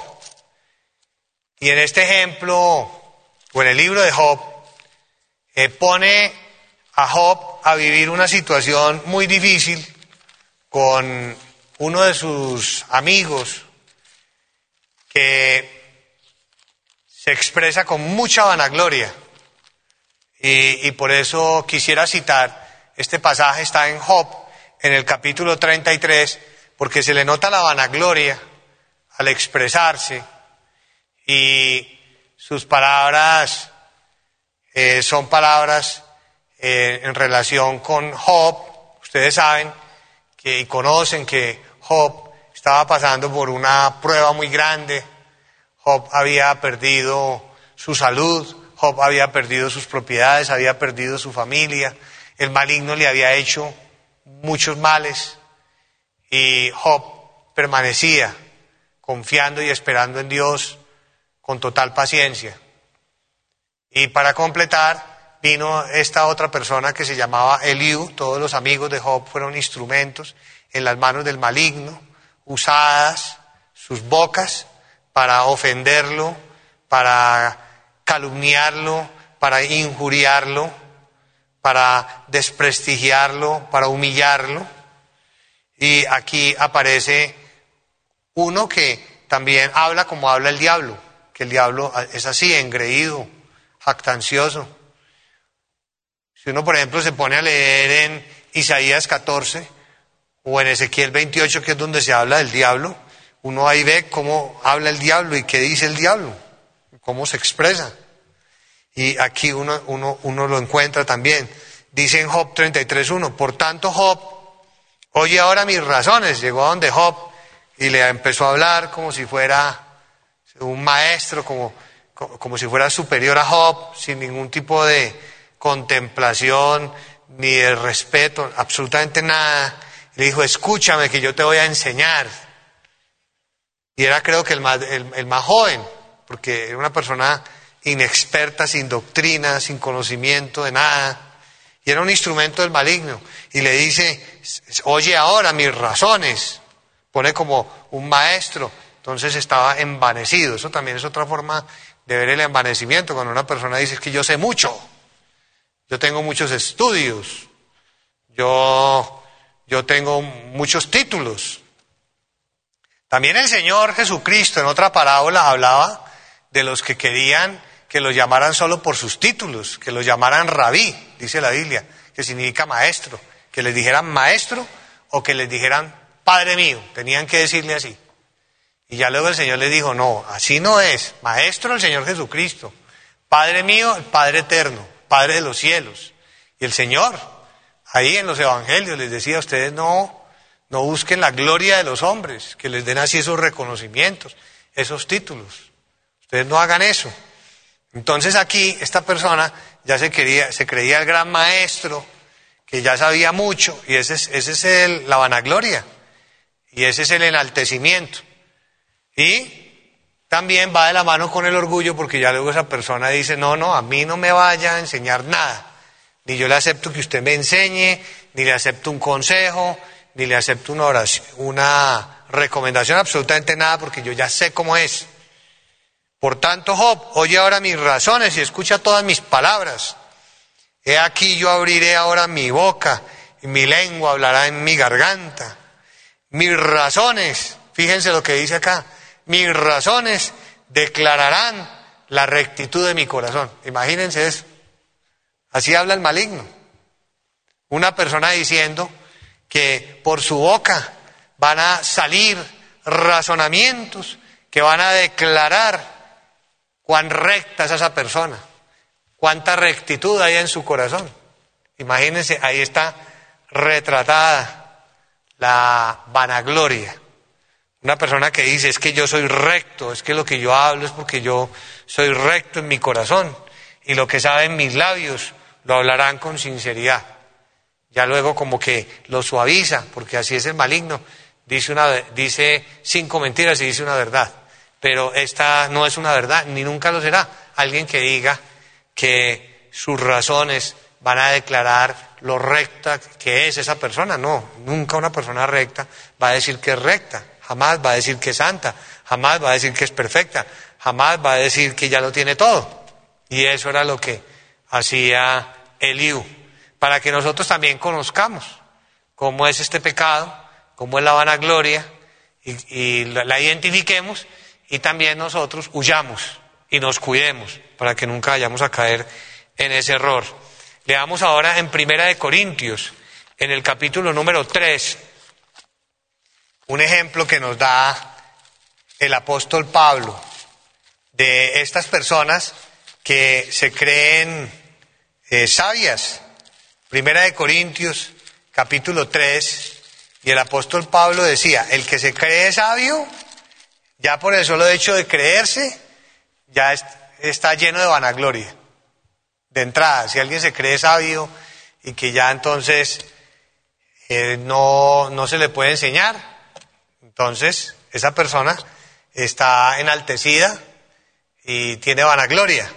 Y en este ejemplo, o en el libro de Job, eh, pone a Job a vivir una situación muy difícil con uno de sus amigos que se expresa con mucha vanagloria. Y, por eso quisiera citar, este pasaje está en Job, en el capítulo 33, porque se le nota la vanagloria al expresarse y sus palabras eh, son palabras eh, en relación con Job. Ustedes saben que, y conocen que Job estaba pasando por una prueba muy grande. Job había perdido su salud, Job había perdido sus propiedades, había perdido su familia, el maligno le había hecho muchos males. Y Job permanecía confiando y esperando en Dios con total paciencia. Y para completar, vino esta otra persona que se llamaba Eliú. Todos los amigos de Job fueron instrumentos en las manos del maligno, usadas sus bocas para ofenderlo, para calumniarlo, para injuriarlo, para desprestigiarlo, para humillarlo. Y aquí aparece uno que también habla como habla el diablo, que el diablo es así, engreído, jactancioso. Si uno, por ejemplo, se pone a leer en Isaías 14 o en Ezequiel 28, que es donde se habla del diablo, uno ahí ve cómo habla el diablo y qué dice el diablo, cómo se expresa. Y aquí uno, uno, uno lo encuentra también. Dice en Job 33.1, por tanto Job Oye ahora mis razones. Llegó a donde Job y le empezó a hablar como si fuera un maestro, como, como si fuera superior a Job, sin ningún tipo de contemplación ni de respeto, absolutamente nada. Le dijo, escúchame que yo te voy a enseñar. Y era creo que el más, el más joven, porque era una persona inexperta, sin doctrina, sin conocimiento de nada. Y era un instrumento del maligno. Y le dice, oye ahora mis razones. Pone como un maestro. Entonces estaba envanecido. Eso también es otra forma de ver el envanecimiento. Cuando una persona dice que yo sé mucho. Yo tengo muchos estudios. Yo, yo tengo muchos títulos. También el Señor Jesucristo en otra parábola hablaba de los que querían que los llamaran solo por sus títulos, que los llamaran rabí, dice la Biblia, que significa maestro, que les dijeran maestro o que les dijeran Padre mío, tenían que decirle así. Y ya luego el Señor les dijo, no, así no es, maestro el Señor Jesucristo, Padre mío, el Padre eterno, Padre de los cielos. Y el Señor, ahí en los evangelios les decía, ustedes no, no busquen la gloria de los hombres, que les den así esos reconocimientos, esos títulos. Ustedes no hagan eso. Entonces aquí esta persona ya se, quería, se creía el gran maestro, que ya sabía mucho, y ese es, ese es el, la vanagloria, y ese es el enaltecimiento. Y también va de la mano con el orgullo, porque ya luego esa persona dice, no, no, a mí no me vaya a enseñar nada, ni yo le acepto que usted me enseñe, ni le acepto un consejo, ni le acepto una una recomendación, absolutamente nada, porque yo ya sé cómo es. Por tanto, Job, oye ahora mis razones y escucha todas mis palabras. He aquí yo abriré ahora mi boca y mi lengua hablará en mi garganta. Mis razones, fíjense lo que dice acá, mis razones declararán la rectitud de mi corazón. Imagínense eso. Así habla el maligno. Una persona diciendo que por su boca van a salir razonamientos que van a declarar cuán recta es esa persona, cuánta rectitud hay en su corazón. Imagínense, ahí está retratada la vanagloria. Una persona que dice, es que yo soy recto, es que lo que yo hablo es porque yo soy recto en mi corazón y lo que saben mis labios lo hablarán con sinceridad. Ya luego como que lo suaviza, porque así es el maligno, dice, una, dice cinco mentiras y dice una verdad. Pero esta no es una verdad, ni nunca lo será. Alguien que diga que sus razones van a declarar lo recta que es esa persona. No, nunca una persona recta va a decir que es recta, jamás va a decir que es santa, jamás va a decir que es perfecta, jamás va a decir que ya lo tiene todo. Y eso era lo que hacía Eliú, para que nosotros también conozcamos cómo es este pecado, cómo es la vanagloria, y, la identifiquemos y también nosotros huyamos y nos cuidemos para que nunca vayamos a caer en ese error. Leamos ahora en Primera de Corintios, en el capítulo número 3, un ejemplo que nos da el apóstol Pablo de estas personas que se creen eh, sabias. Primera de Corintios, capítulo 3, y el apóstol Pablo decía, el que se cree sabio, ya por el solo hecho de creerse, ya está lleno de vanagloria. De entrada, si alguien se cree sabio y que ya entonces eh, no, no se le puede enseñar, entonces esa persona está enaltecida y tiene vanagloria.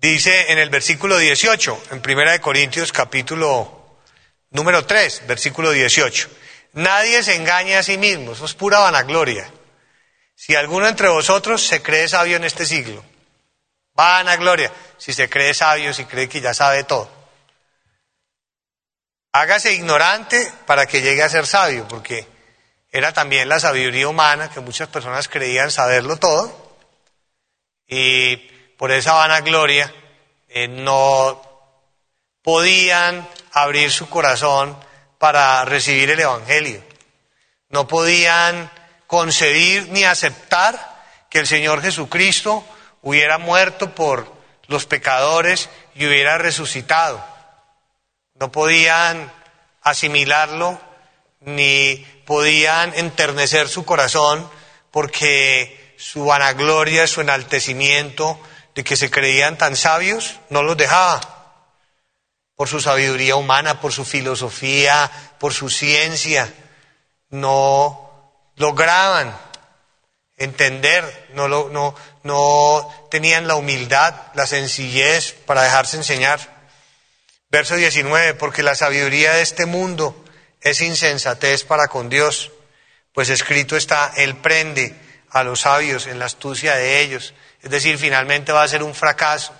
Dice en el versículo 18, en Primera de Corintios capítulo número 3, versículo 18. Nadie se engaña a sí mismo, eso es pura vanagloria. Si alguno entre vosotros se cree sabio en este siglo, vanagloria, si se cree sabio, si cree que ya sabe todo. Hágase ignorante para que llegue a ser sabio, porque era también la sabiduría humana que muchas personas creían saberlo todo y por esa vanagloria eh, no podían abrir su corazón para recibir el Evangelio. No podían concebir ni aceptar que el Señor Jesucristo hubiera muerto por los pecadores y hubiera resucitado. No podían asimilarlo ni podían enternecer su corazón porque su vanagloria, su enaltecimiento de que se creían tan sabios no los dejaba. Por su sabiduría humana, por su filosofía, por su ciencia, no lograban entender, no, no, no tenían la humildad, la sencillez para dejarse enseñar. Verso 19, porque la sabiduría de este mundo es insensatez para con Dios, pues escrito está, Él prende a los sabios en la astucia de ellos. Es decir, finalmente va a ser un fracaso,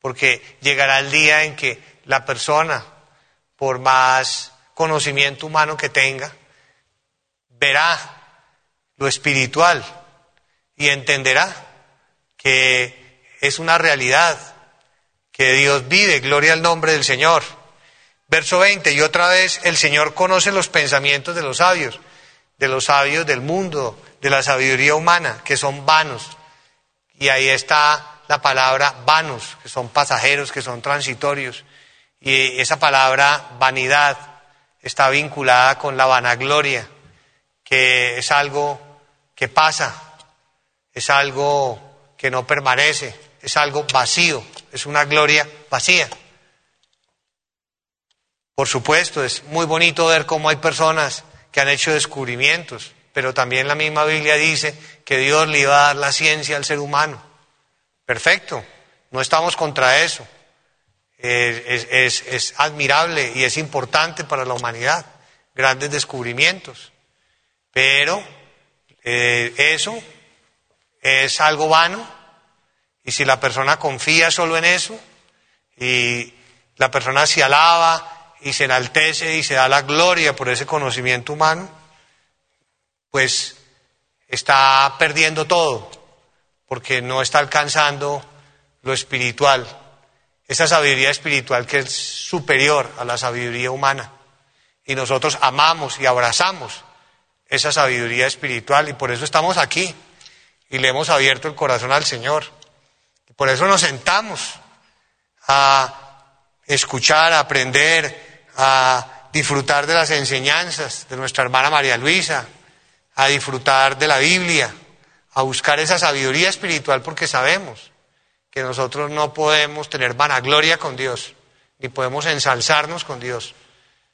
porque llegará el día en que la persona, por más conocimiento humano que tenga, verá lo espiritual y entenderá que es una realidad, que Dios vive, gloria al nombre del Señor. Verso 20, y otra vez el Señor conoce los pensamientos de los sabios, de los sabios del mundo, de la sabiduría humana, que son vanos. Y ahí está la palabra vanos, que son pasajeros, que son transitorios. Y esa palabra vanidad está vinculada con la vanagloria, que es algo que pasa, es algo que no permanece, es algo vacío, es una gloria vacía. Por supuesto, es muy bonito ver cómo hay personas que han hecho descubrimientos, pero también la misma Biblia dice que Dios le iba a dar la ciencia al ser humano. Perfecto, no estamos contra eso. Es, admirable y es importante para la humanidad, grandes descubrimientos. Pero eh, eso es algo vano y si la persona confía solo en eso y la persona se alaba y se enaltece y se da la gloria por ese conocimiento humano, pues está perdiendo todo, porque no está alcanzando lo espiritual. esa sabiduría espiritual que es superior a la sabiduría humana. Y nosotros amamos y abrazamos esa sabiduría espiritual y por eso estamos aquí y le hemos abierto el corazón al Señor. Y por eso nos sentamos a escuchar, a aprender, a disfrutar de las enseñanzas de nuestra hermana María Luisa, a disfrutar de la Biblia, a buscar esa sabiduría espiritual porque sabemos que nosotros no podemos tener vanagloria con Dios, ni podemos ensalzarnos con Dios,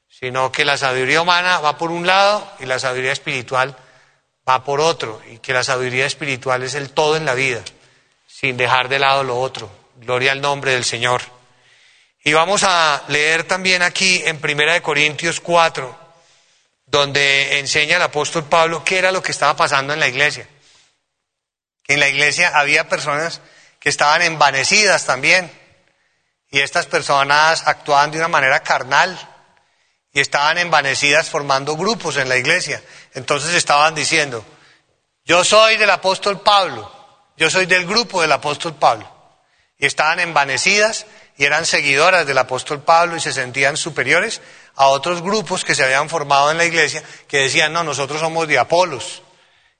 sino que la sabiduría humana va por un lado y la sabiduría espiritual va por otro, y que la sabiduría espiritual es el todo en la vida, sin dejar de lado lo otro. Gloria al nombre del Señor. Y vamos a leer también aquí en Primera de Corintios 4, donde enseña el apóstol Pablo qué era lo que estaba pasando en la iglesia. En la iglesia había personas que estaban envanecidas también. Y estas personas actuaban de una manera carnal y estaban envanecidas formando grupos en la iglesia. Entonces estaban diciendo, yo soy del apóstol Pablo, yo soy del grupo del apóstol Pablo. Y estaban envanecidas y eran seguidoras del apóstol Pablo y se sentían superiores a otros grupos que se habían formado en la iglesia que decían, no, nosotros somos de Apolos,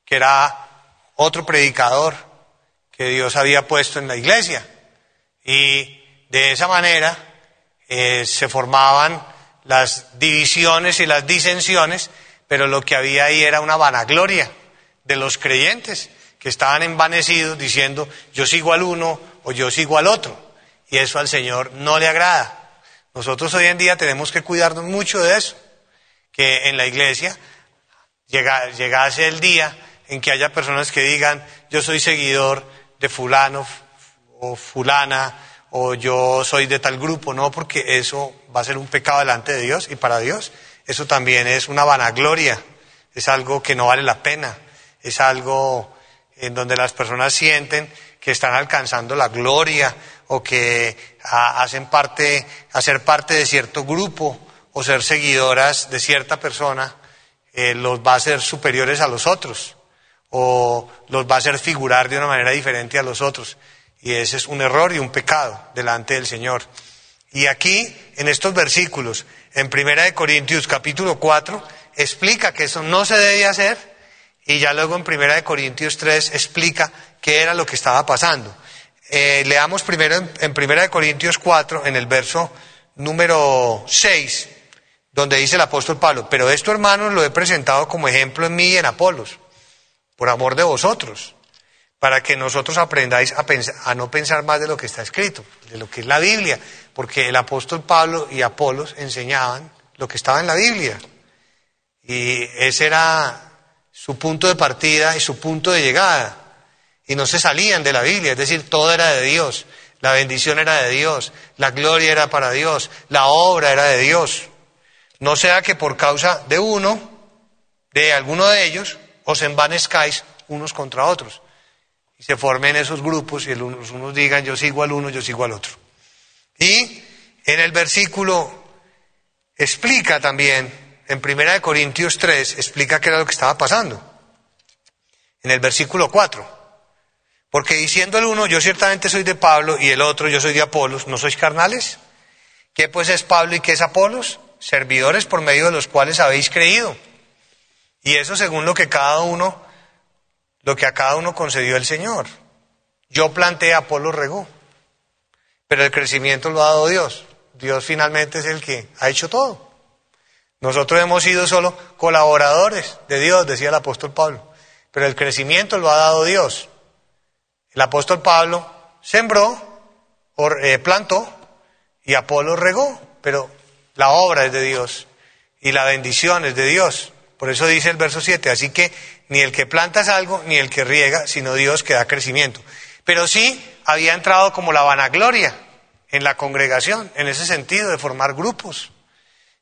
que era otro predicador, que Dios había puesto en la iglesia. Y de esa manera eh, se formaban las divisiones y las disensiones, pero lo que había ahí era una vanagloria de los creyentes que estaban envanecidos diciendo yo sigo al uno o yo sigo al otro. Y eso al Señor no le agrada. Nosotros hoy en día tenemos que cuidarnos mucho de eso, que en la iglesia llegase el día en que haya personas que digan yo soy seguidor de fulano o fulana o yo soy de tal grupo, no, porque eso va a ser un pecado delante de Dios y para Dios. Eso también es una vanagloria, es algo que no vale la pena, es algo en donde las personas sienten que están alcanzando la gloria o que hacen parte, hacer parte de cierto grupo o ser seguidoras de cierta persona eh, los va a ser superiores a los otros o los va a hacer figurar de una manera diferente a los otros. Y ese es un error y un pecado delante del Señor. Y aquí, en estos versículos, en Primera de Corintios capítulo 4, explica que eso no se debía hacer y ya luego en Primera de Corintios 3 explica qué era lo que estaba pasando. Eh, leamos primero en, en Primera de Corintios 4, en el verso número 6, donde dice el apóstol Pablo, pero esto hermanos lo he presentado como ejemplo en mí y en Apolos por amor de vosotros, para que nosotros aprendáis a, a, no pensar más de lo que está escrito, de lo que es la Biblia, porque el apóstol Pablo y Apolos enseñaban lo que estaba en la Biblia. Y ese era su punto de partida y su punto de llegada. Y no se salían de la Biblia, es decir, todo era de Dios, la bendición era de Dios, la gloria era para Dios, la obra era de Dios. No sea que por causa de uno, de alguno de ellos, os envanezcáis unos contra otros. Y se formen esos grupos y los unos digan yo sigo al uno, yo sigo al otro. Y en el versículo explica también, en Primera de Corintios 3, explica qué era lo que estaba pasando. En el versículo 4. Porque diciendo el uno, yo ciertamente soy de Pablo, y el otro, yo soy de Apolos, ¿no sois carnales? ¿Qué pues es Pablo y qué es Apolos? Servidores por medio de los cuales habéis creído y eso según lo que cada uno, lo que a cada uno concedió el Señor. Yo planté, Apolo regó. Pero el crecimiento lo ha dado Dios. Dios finalmente es el que ha hecho todo. Nosotros hemos sido solo colaboradores de Dios, decía el apóstol Pablo. Pero el crecimiento lo ha dado Dios. El apóstol Pablo sembró, eh, plantó y Apolo regó. Pero la obra es de Dios y la bendición es de Dios. Por eso dice el verso 7, así que ni el que planta es algo, ni el que riega, sino Dios que da crecimiento. Pero sí había entrado como la vanagloria en la congregación, en ese sentido de formar grupos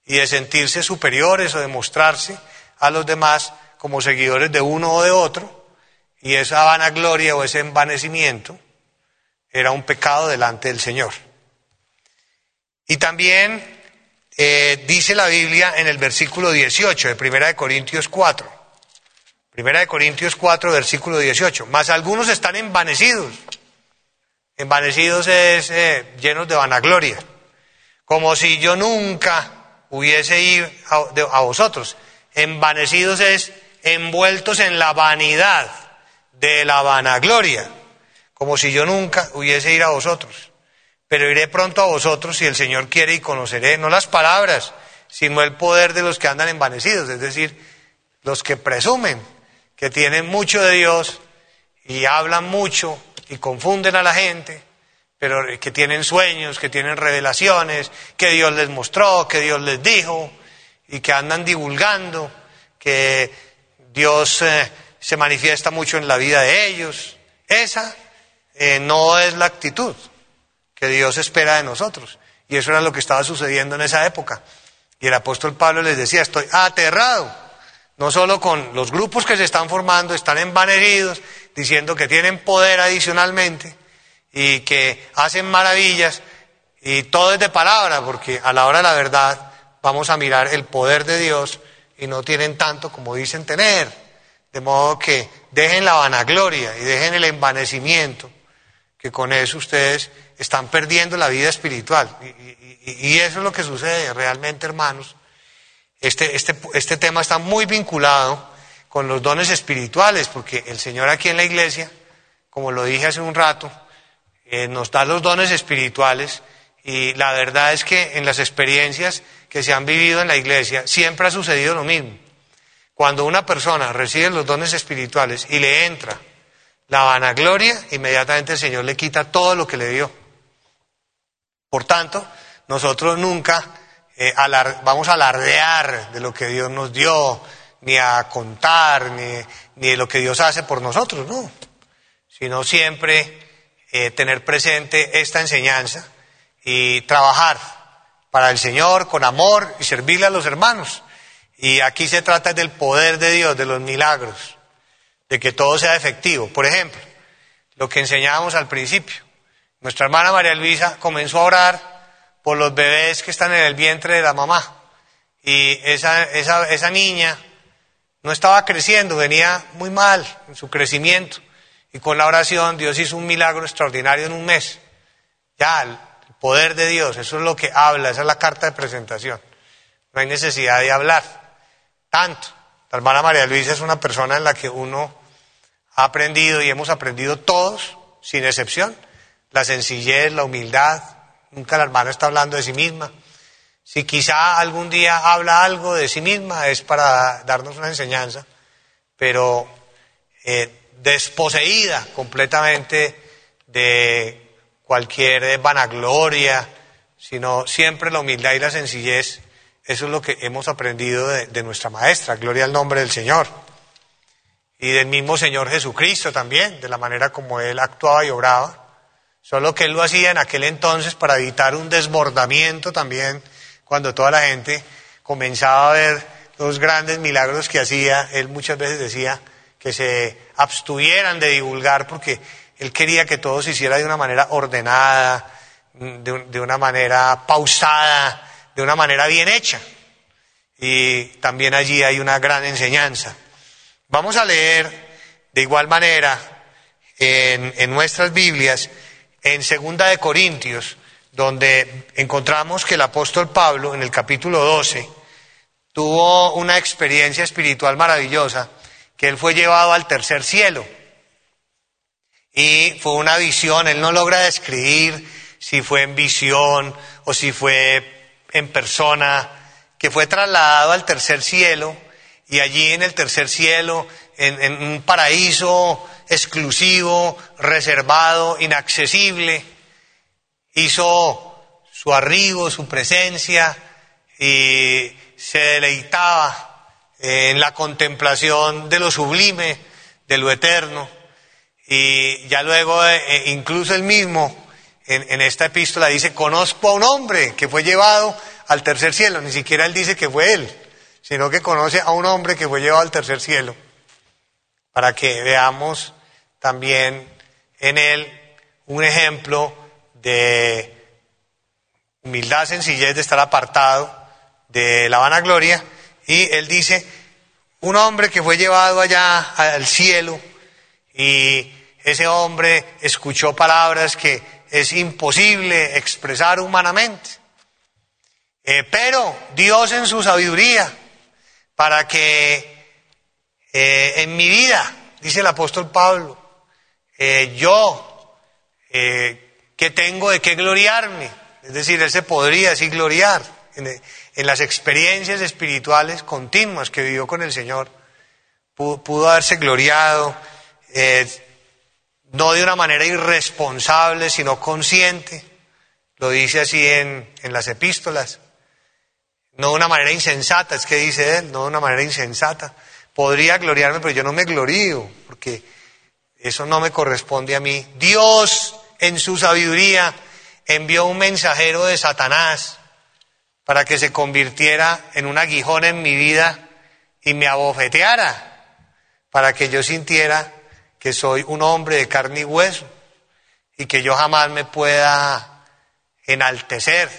y de sentirse superiores o de mostrarse a los demás como seguidores de uno o de otro, y esa vanagloria o ese envanecimiento era un pecado delante del Señor. Y también eh, dice la Biblia en el versículo 18 de Primera de Corintios 4. Primera de Corintios 4, versículo 18. Mas algunos están envanecidos. Envanecidos es eh, llenos de vanagloria, como si yo nunca hubiese ido a, a vosotros. Envanecidos es envueltos en la vanidad de la vanagloria, como si yo nunca hubiese ido a vosotros. Pero iré pronto a vosotros si el Señor quiere y conoceré no las palabras, sino el poder de los que andan envanecidos, es decir, los que presumen que tienen mucho de Dios y hablan mucho y confunden a la gente, pero que tienen sueños, que tienen revelaciones, que Dios les mostró, que Dios les dijo, y que andan divulgando, que Dios eh, se manifiesta mucho en la vida de ellos. Esa eh, no es la actitud que Dios espera de nosotros. Y eso era lo que estaba sucediendo en esa época. Y el apóstol Pablo les decía, estoy aterrado, no solo con los grupos que se están formando, están envanecidos, diciendo que tienen poder adicionalmente y que hacen maravillas, y todo es de palabra, porque a la hora de la verdad vamos a mirar el poder de Dios y no tienen tanto como dicen tener. De modo que dejen la vanagloria y dejen el envanecimiento, que con eso ustedes están perdiendo la vida espiritual. Y, eso es lo que sucede realmente, hermanos. Este, este, este tema está muy vinculado con los dones espirituales, porque el Señor aquí en la iglesia, como lo dije hace un rato, eh, nos da los dones espirituales y la verdad es que en las experiencias que se han vivido en la iglesia siempre ha sucedido lo mismo. Cuando una persona recibe los dones espirituales y le entra la vanagloria, inmediatamente el Señor le quita todo lo que le dio. Por tanto, nosotros nunca eh, vamos a alardear de lo que Dios nos dio, ni a contar, ni, de lo que Dios hace por nosotros, no. Sino siempre eh, tener presente esta enseñanza y trabajar para el Señor con amor y servirle a los hermanos. Y aquí se trata del poder de Dios, de los milagros, de que todo sea efectivo. Por ejemplo, lo que enseñábamos al principio. Nuestra hermana María Luisa comenzó a orar por los bebés que están en el vientre de la mamá. Y esa, esa, esa niña no estaba creciendo, venía muy mal en su crecimiento. Y con la oración Dios hizo un milagro extraordinario en un mes. Ya, el poder de Dios, eso es lo que habla, esa es la carta de presentación. No hay necesidad de hablar tanto. La hermana María Luisa es una persona en la que uno ha aprendido y hemos aprendido todos, sin excepción, la sencillez, la humildad. Nunca la hermana está hablando de sí misma. Si quizá algún día habla algo de sí misma es para darnos una enseñanza, pero eh, desposeída completamente de cualquier vanagloria, sino siempre la humildad y la sencillez. Eso es lo que hemos aprendido de, de nuestra maestra, gloria al nombre del Señor. Y del mismo Señor Jesucristo también, de la manera como Él actuaba y obraba. Solo que Él lo hacía en aquel entonces para evitar un desbordamiento también cuando toda la gente comenzaba a ver los grandes milagros que hacía, él muchas veces decía que se abstuvieran de divulgar porque él quería que todo se hiciera de una manera ordenada, de, una manera pausada, de una manera bien hecha. Y también allí hay una gran enseñanza. Vamos a leer de igual manera en, nuestras Biblias, en Segunda de Corintios, donde encontramos que el apóstol Pablo, en el capítulo 12, tuvo una experiencia espiritual maravillosa, que él fue llevado al tercer cielo. Y fue una visión, él no logra describir si fue en visión o si fue en persona, que fue trasladado al tercer cielo y allí en el tercer cielo, en, un paraíso exclusivo, reservado, inaccesible, hizo su arribo, su presencia y se deleitaba en la contemplación de lo sublime, de lo eterno. Y ya luego, eh, incluso él mismo, en, esta epístola dice, conozco a un hombre que fue llevado al tercer cielo. Ni siquiera él dice que fue él, sino que conoce a un hombre que fue llevado al tercer cielo. Para que veamos también en él un ejemplo de humildad, sencillez, de estar apartado de la vanagloria. Y él dice, un hombre que fue llevado allá al cielo y ese hombre escuchó palabras que es imposible expresar humanamente. Eh, pero Dios en su sabiduría, para que eh, en mi vida, dice el apóstol Pablo, eh, yo que tengo de qué gloriarme, es decir, él se podría así gloriar en, las experiencias espirituales continuas que vivió con el Señor, pudo, haberse gloriado, no de una manera irresponsable, sino consciente, lo dice así en, en las epístolas, no de una manera insensata, es que dice él, no de una manera insensata. Podría gloriarme, pero yo no me glorío, porque eso no me corresponde a mí. Dios, en su sabiduría, envió un mensajero de Satanás para que se convirtiera en un aguijón en mi vida y me abofeteara, para que yo sintiera que soy un hombre de carne y hueso y que yo jamás me pueda enaltecer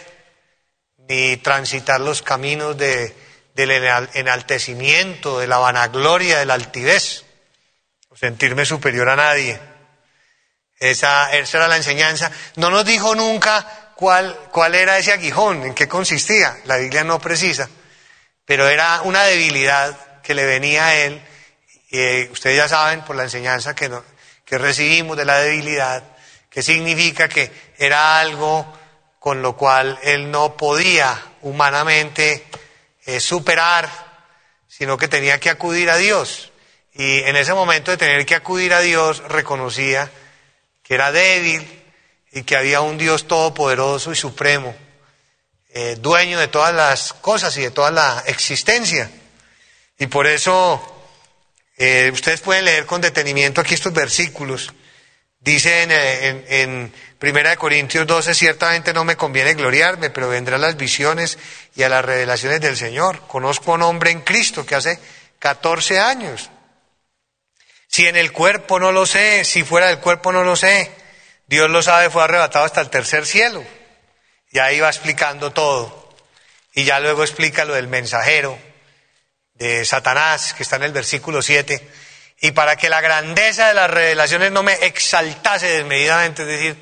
ni transitar los caminos de, del enaltecimiento, de la vanagloria, de la altivez, o sentirme superior a nadie. Esa, esa era la enseñanza. No nos dijo nunca cuál, cuál era ese aguijón, en qué consistía. La Biblia no precisa, pero era una debilidad que le venía a él ustedes ya saben por la enseñanza que, que recibimos de la debilidad, que significa que era algo con lo cual él no podía humanamente eh, superar, sino que tenía que acudir a Dios. Y en ese momento de tener que acudir a Dios, reconocía que era débil y que había un Dios todopoderoso y supremo, eh, dueño de todas las cosas y de toda la existencia. Y por eso eh, ustedes pueden leer con detenimiento aquí estos versículos. Dice en, eh, en, Primera de Corintios 12, ciertamente no me conviene gloriarme, pero vendrán las visiones y a las revelaciones del Señor. Conozco a un hombre en Cristo que hace 14 años. Si en el cuerpo no lo sé, si fuera del cuerpo no lo sé. Dios lo sabe, fue arrebatado hasta el tercer cielo. Y ahí va explicando todo. Y ya luego explica lo del mensajero, de Satanás, que está en el versículo 7, y para que la grandeza de las revelaciones no me exaltase desmedidamente, es decir,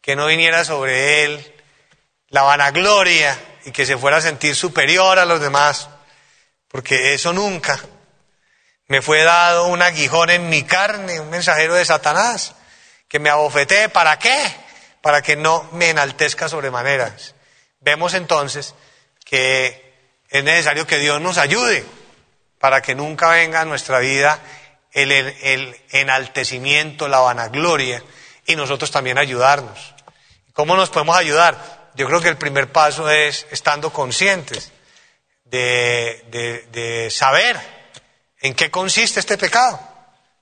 que no viniera sobre él la vanagloria y que se fuera a sentir superior a los demás, porque eso nunca. Me fue dado un aguijón en mi carne, un mensajero de Satanás, que me abofetee. ¿Para qué? Para que no me enaltezca sobremaneras. Vemos entonces que es necesario que Dios nos ayude para que nunca venga a nuestra vida el, enaltecimiento, la vanagloria y nosotros también ayudarnos. ¿Cómo nos podemos ayudar? Yo creo que el primer paso es estando conscientes de, saber en qué consiste este pecado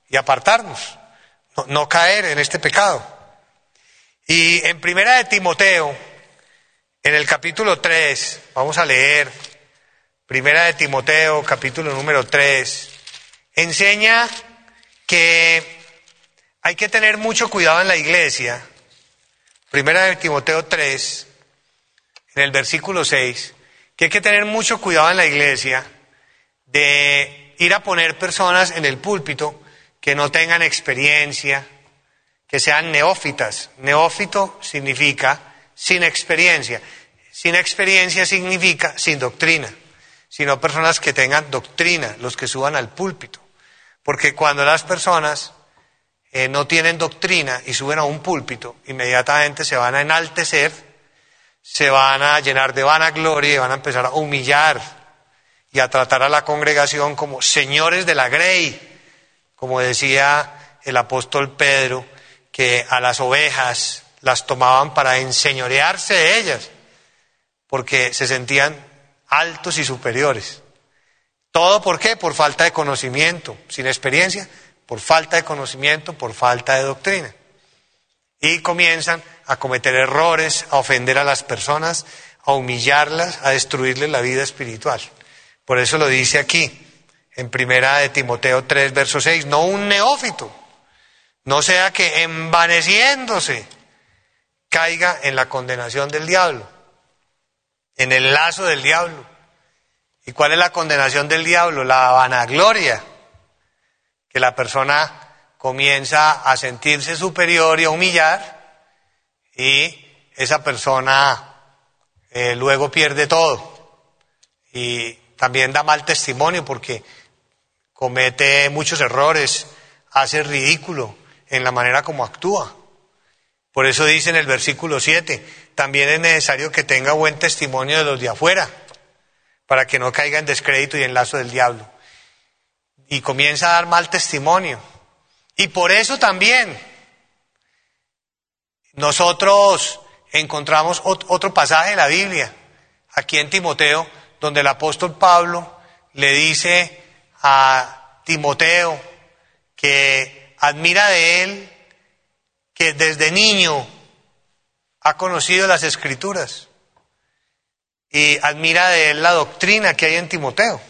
y apartarnos, no, no, caer en este pecado. Y en primera de Timoteo, en el capítulo 3, vamos a leer Primera de Timoteo, capítulo número 3, enseña que hay que tener mucho cuidado en la iglesia. Primera de Timoteo 3, en el versículo 6, que hay que tener mucho cuidado en la iglesia de ir a poner personas en el púlpito que no tengan experiencia, que sean neófitas. Neófito significa sin experiencia. Sin experiencia significa sin doctrina sino personas que tengan doctrina, los que suban al púlpito. Porque cuando las personas eh, no tienen doctrina y suben a un púlpito, inmediatamente se van a enaltecer, se van a llenar de vanagloria y van a empezar a humillar y a tratar a la congregación como señores de la grey, como decía el apóstol Pedro, que a las ovejas las tomaban para enseñorearse de ellas, porque se sentían altos y superiores. ¿Todo por qué? Por falta de conocimiento, sin experiencia, por falta de conocimiento, por falta de doctrina. Y comienzan a cometer errores, a ofender a las personas, a humillarlas, a destruirles la vida espiritual. Por eso lo dice aquí, en primera de Timoteo 3, verso 6, no un neófito, no sea que envaneciéndose caiga en la condenación del diablo en el lazo del diablo. ¿Y cuál es la condenación del diablo? La vanagloria. Que la persona comienza a sentirse superior y a humillar y esa persona eh, luego pierde todo y también da mal testimonio porque comete muchos errores, hace ridículo en la manera como actúa. Por eso dice en el versículo 7, también es necesario que tenga buen testimonio de los de afuera, para que no caiga en descrédito y en lazo del diablo. Y comienza a dar mal testimonio. Y por eso también nosotros encontramos otro pasaje de la Biblia, aquí en Timoteo, donde el apóstol Pablo le dice a Timoteo que admira de él que desde niño ha conocido las escrituras y admira de él la doctrina que hay en Timoteo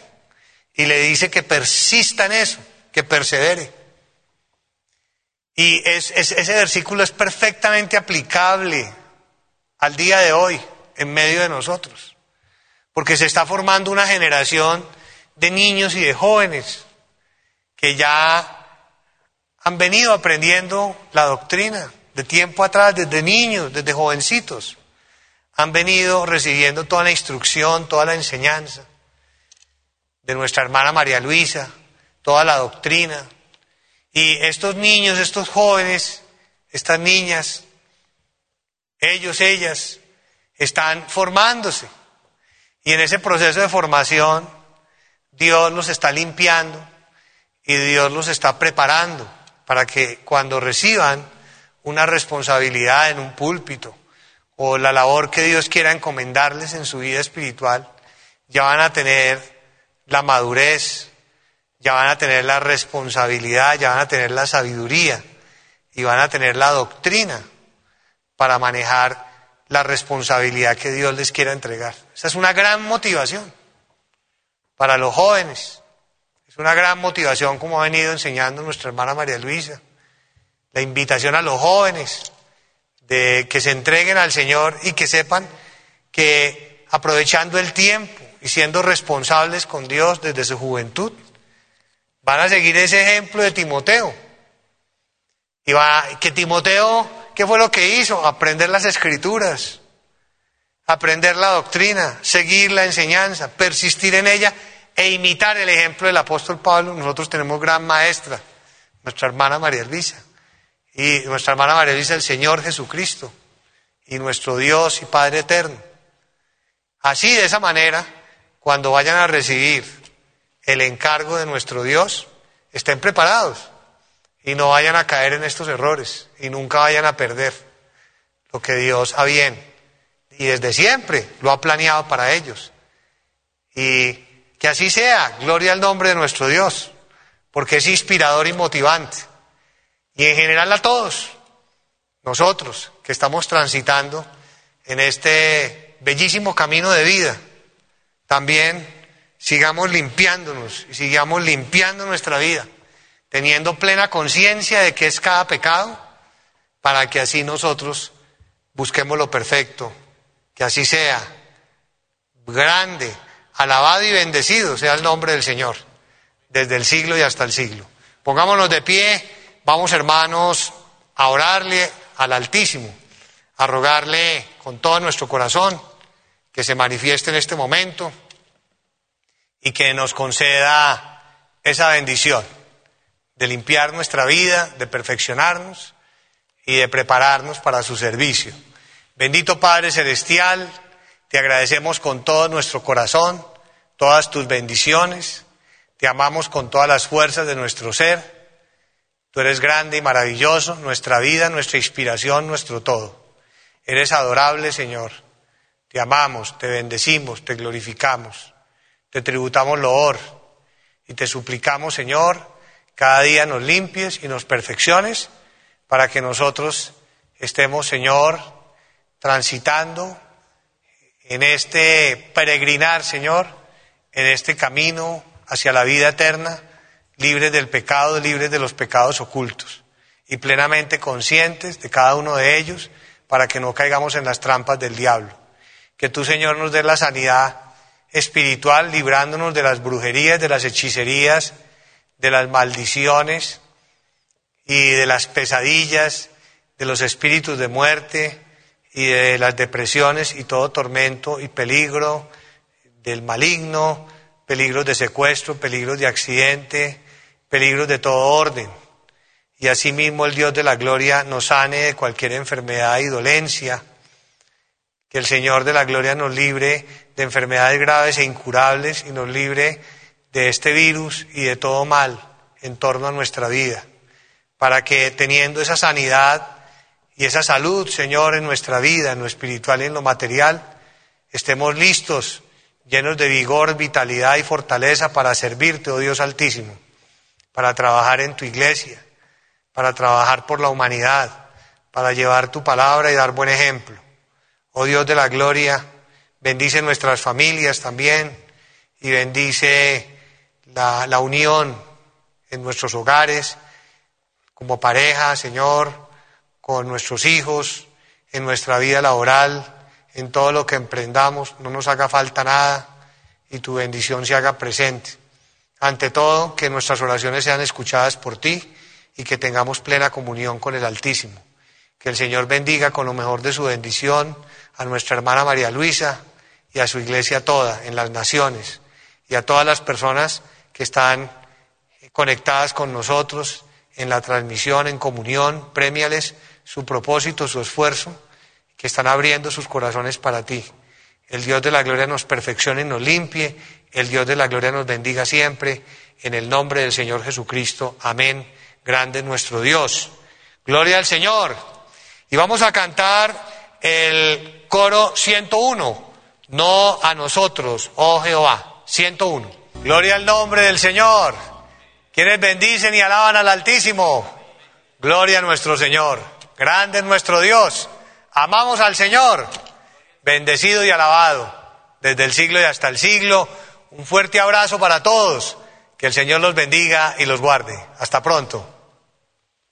y le dice que persista en eso, que persevere. Y ese versículo es perfectamente aplicable al día de hoy en medio de nosotros, porque se está formando una generación de niños y de jóvenes que ya han venido aprendiendo la doctrina de tiempo atrás, desde niños, desde jovencitos. Han venido recibiendo toda la instrucción, toda la enseñanza de nuestra hermana María Luisa, toda la doctrina. Y estos niños, estos jóvenes, estas niñas, ellos, ellas, están formándose. Y en ese proceso de formación, Dios los está limpiando y Dios los está preparando para que cuando reciban una responsabilidad en un púlpito o la labor que Dios quiera encomendarles en su vida espiritual, ya van a tener la madurez, ya van a tener la responsabilidad, ya van a tener la sabiduría y van a tener la doctrina para manejar la responsabilidad que Dios les quiera entregar. Esa es una gran motivación para los jóvenes una gran motivación como ha venido enseñando nuestra hermana María Luisa. La invitación a los jóvenes de que se entreguen al Señor y que sepan que aprovechando el tiempo y siendo responsables con Dios desde su juventud, van a seguir ese ejemplo de Timoteo. Y va, que Timoteo, ¿qué fue lo que hizo? Aprender las escrituras, aprender la doctrina, seguir la enseñanza, persistir en ella e imitar el ejemplo del apóstol Pablo, nosotros tenemos gran maestra, nuestra hermana María Luisa. Y nuestra hermana María Luisa, el Señor Jesucristo, y nuestro Dios y Padre eterno. Así, de esa manera, cuando vayan a recibir el encargo de nuestro Dios, estén preparados y no vayan a caer en estos errores y nunca vayan a perder lo que Dios ha bien y desde siempre lo ha planeado para ellos. Y que así sea, gloria al nombre de nuestro Dios, porque es inspirador y motivante. Y en general a todos, nosotros que estamos transitando en este bellísimo camino de vida, también sigamos limpiándonos y sigamos limpiando nuestra vida, teniendo plena conciencia de qué es cada pecado, para que así nosotros busquemos lo perfecto, que así sea, grande, Alabado y bendecido sea el nombre del Señor, desde el siglo y hasta el siglo. Pongámonos de pie, vamos hermanos a orarle al Altísimo, a rogarle con todo nuestro corazón que se manifieste en este momento y que nos conceda esa bendición de limpiar nuestra vida, de perfeccionarnos y de prepararnos para su servicio. Bendito Padre Celestial, te agradecemos con todo nuestro corazón todas tus bendiciones. Te amamos con todas las fuerzas de nuestro ser. Tú eres grande y maravilloso, nuestra vida, nuestra inspiración, nuestro todo. Eres adorable, Señor. Te amamos, te bendecimos, te glorificamos. Te tributamos loor y te suplicamos, Señor, cada día nos limpies y nos perfecciones para que nosotros estemos, Señor, transitando en este peregrinar, Señor, en este camino hacia la vida eterna, libres del pecado, libres de los pecados ocultos y plenamente conscientes de cada uno de ellos para que no caigamos en las trampas del diablo. Que tú, Señor, nos dé la sanidad espiritual, librándonos de las brujerías, de las hechicerías, de las maldiciones y de las pesadillas, de los espíritus de muerte y de las depresiones y todo tormento y peligro del maligno, peligros de secuestro, peligros de accidente, peligros de todo orden. Y asimismo el Dios de la gloria nos sane de cualquier enfermedad y dolencia. Que el Señor de la gloria nos libre de enfermedades graves e incurables y nos libre de este virus y de todo mal en torno a nuestra vida. Para que teniendo esa sanidad y esa salud, Señor, en nuestra vida, en lo espiritual y en lo material, estemos listos, llenos de vigor, vitalidad y fortaleza para servirte, oh Dios Altísimo, para trabajar en tu iglesia para trabajar por la humanidad, para llevar tu palabra y dar buen ejemplo. Oh Dios de la gloria, bendice nuestras familias también y bendice la, unión en nuestros hogares, como pareja, Señor, con nuestros hijos, en nuestra vida laboral, en todo lo que emprendamos, no nos haga falta nada y tu bendición se haga presente. Ante todo, que nuestras oraciones sean escuchadas por ti y que tengamos plena comunión con el Altísimo. Que el Señor bendiga con lo mejor de su bendición a nuestra hermana María Luisa y a su iglesia toda en las naciones y a todas las personas que están conectadas con nosotros en la transmisión, en comunión, premiales su propósito, su esfuerzo, que están abriendo sus corazones para ti. El Dios de la gloria nos perfeccione y nos limpie, el Dios de la gloria nos bendiga siempre, en el nombre del Señor Jesucristo. Amén grande nuestro Dios. Gloria al Señor. Y vamos a cantar el coro 101. No a nosotros, oh Jehová. 101. Gloria al nombre del Señor. Quienes bendicen y alaban al Altísimo. Gloria a nuestro Señor. Grande es nuestro Dios. Amamos al Señor. Bendecido y alabado. Desde el siglo y hasta el siglo. Un fuerte abrazo para todos. Que el Señor los bendiga y los guarde. Hasta pronto.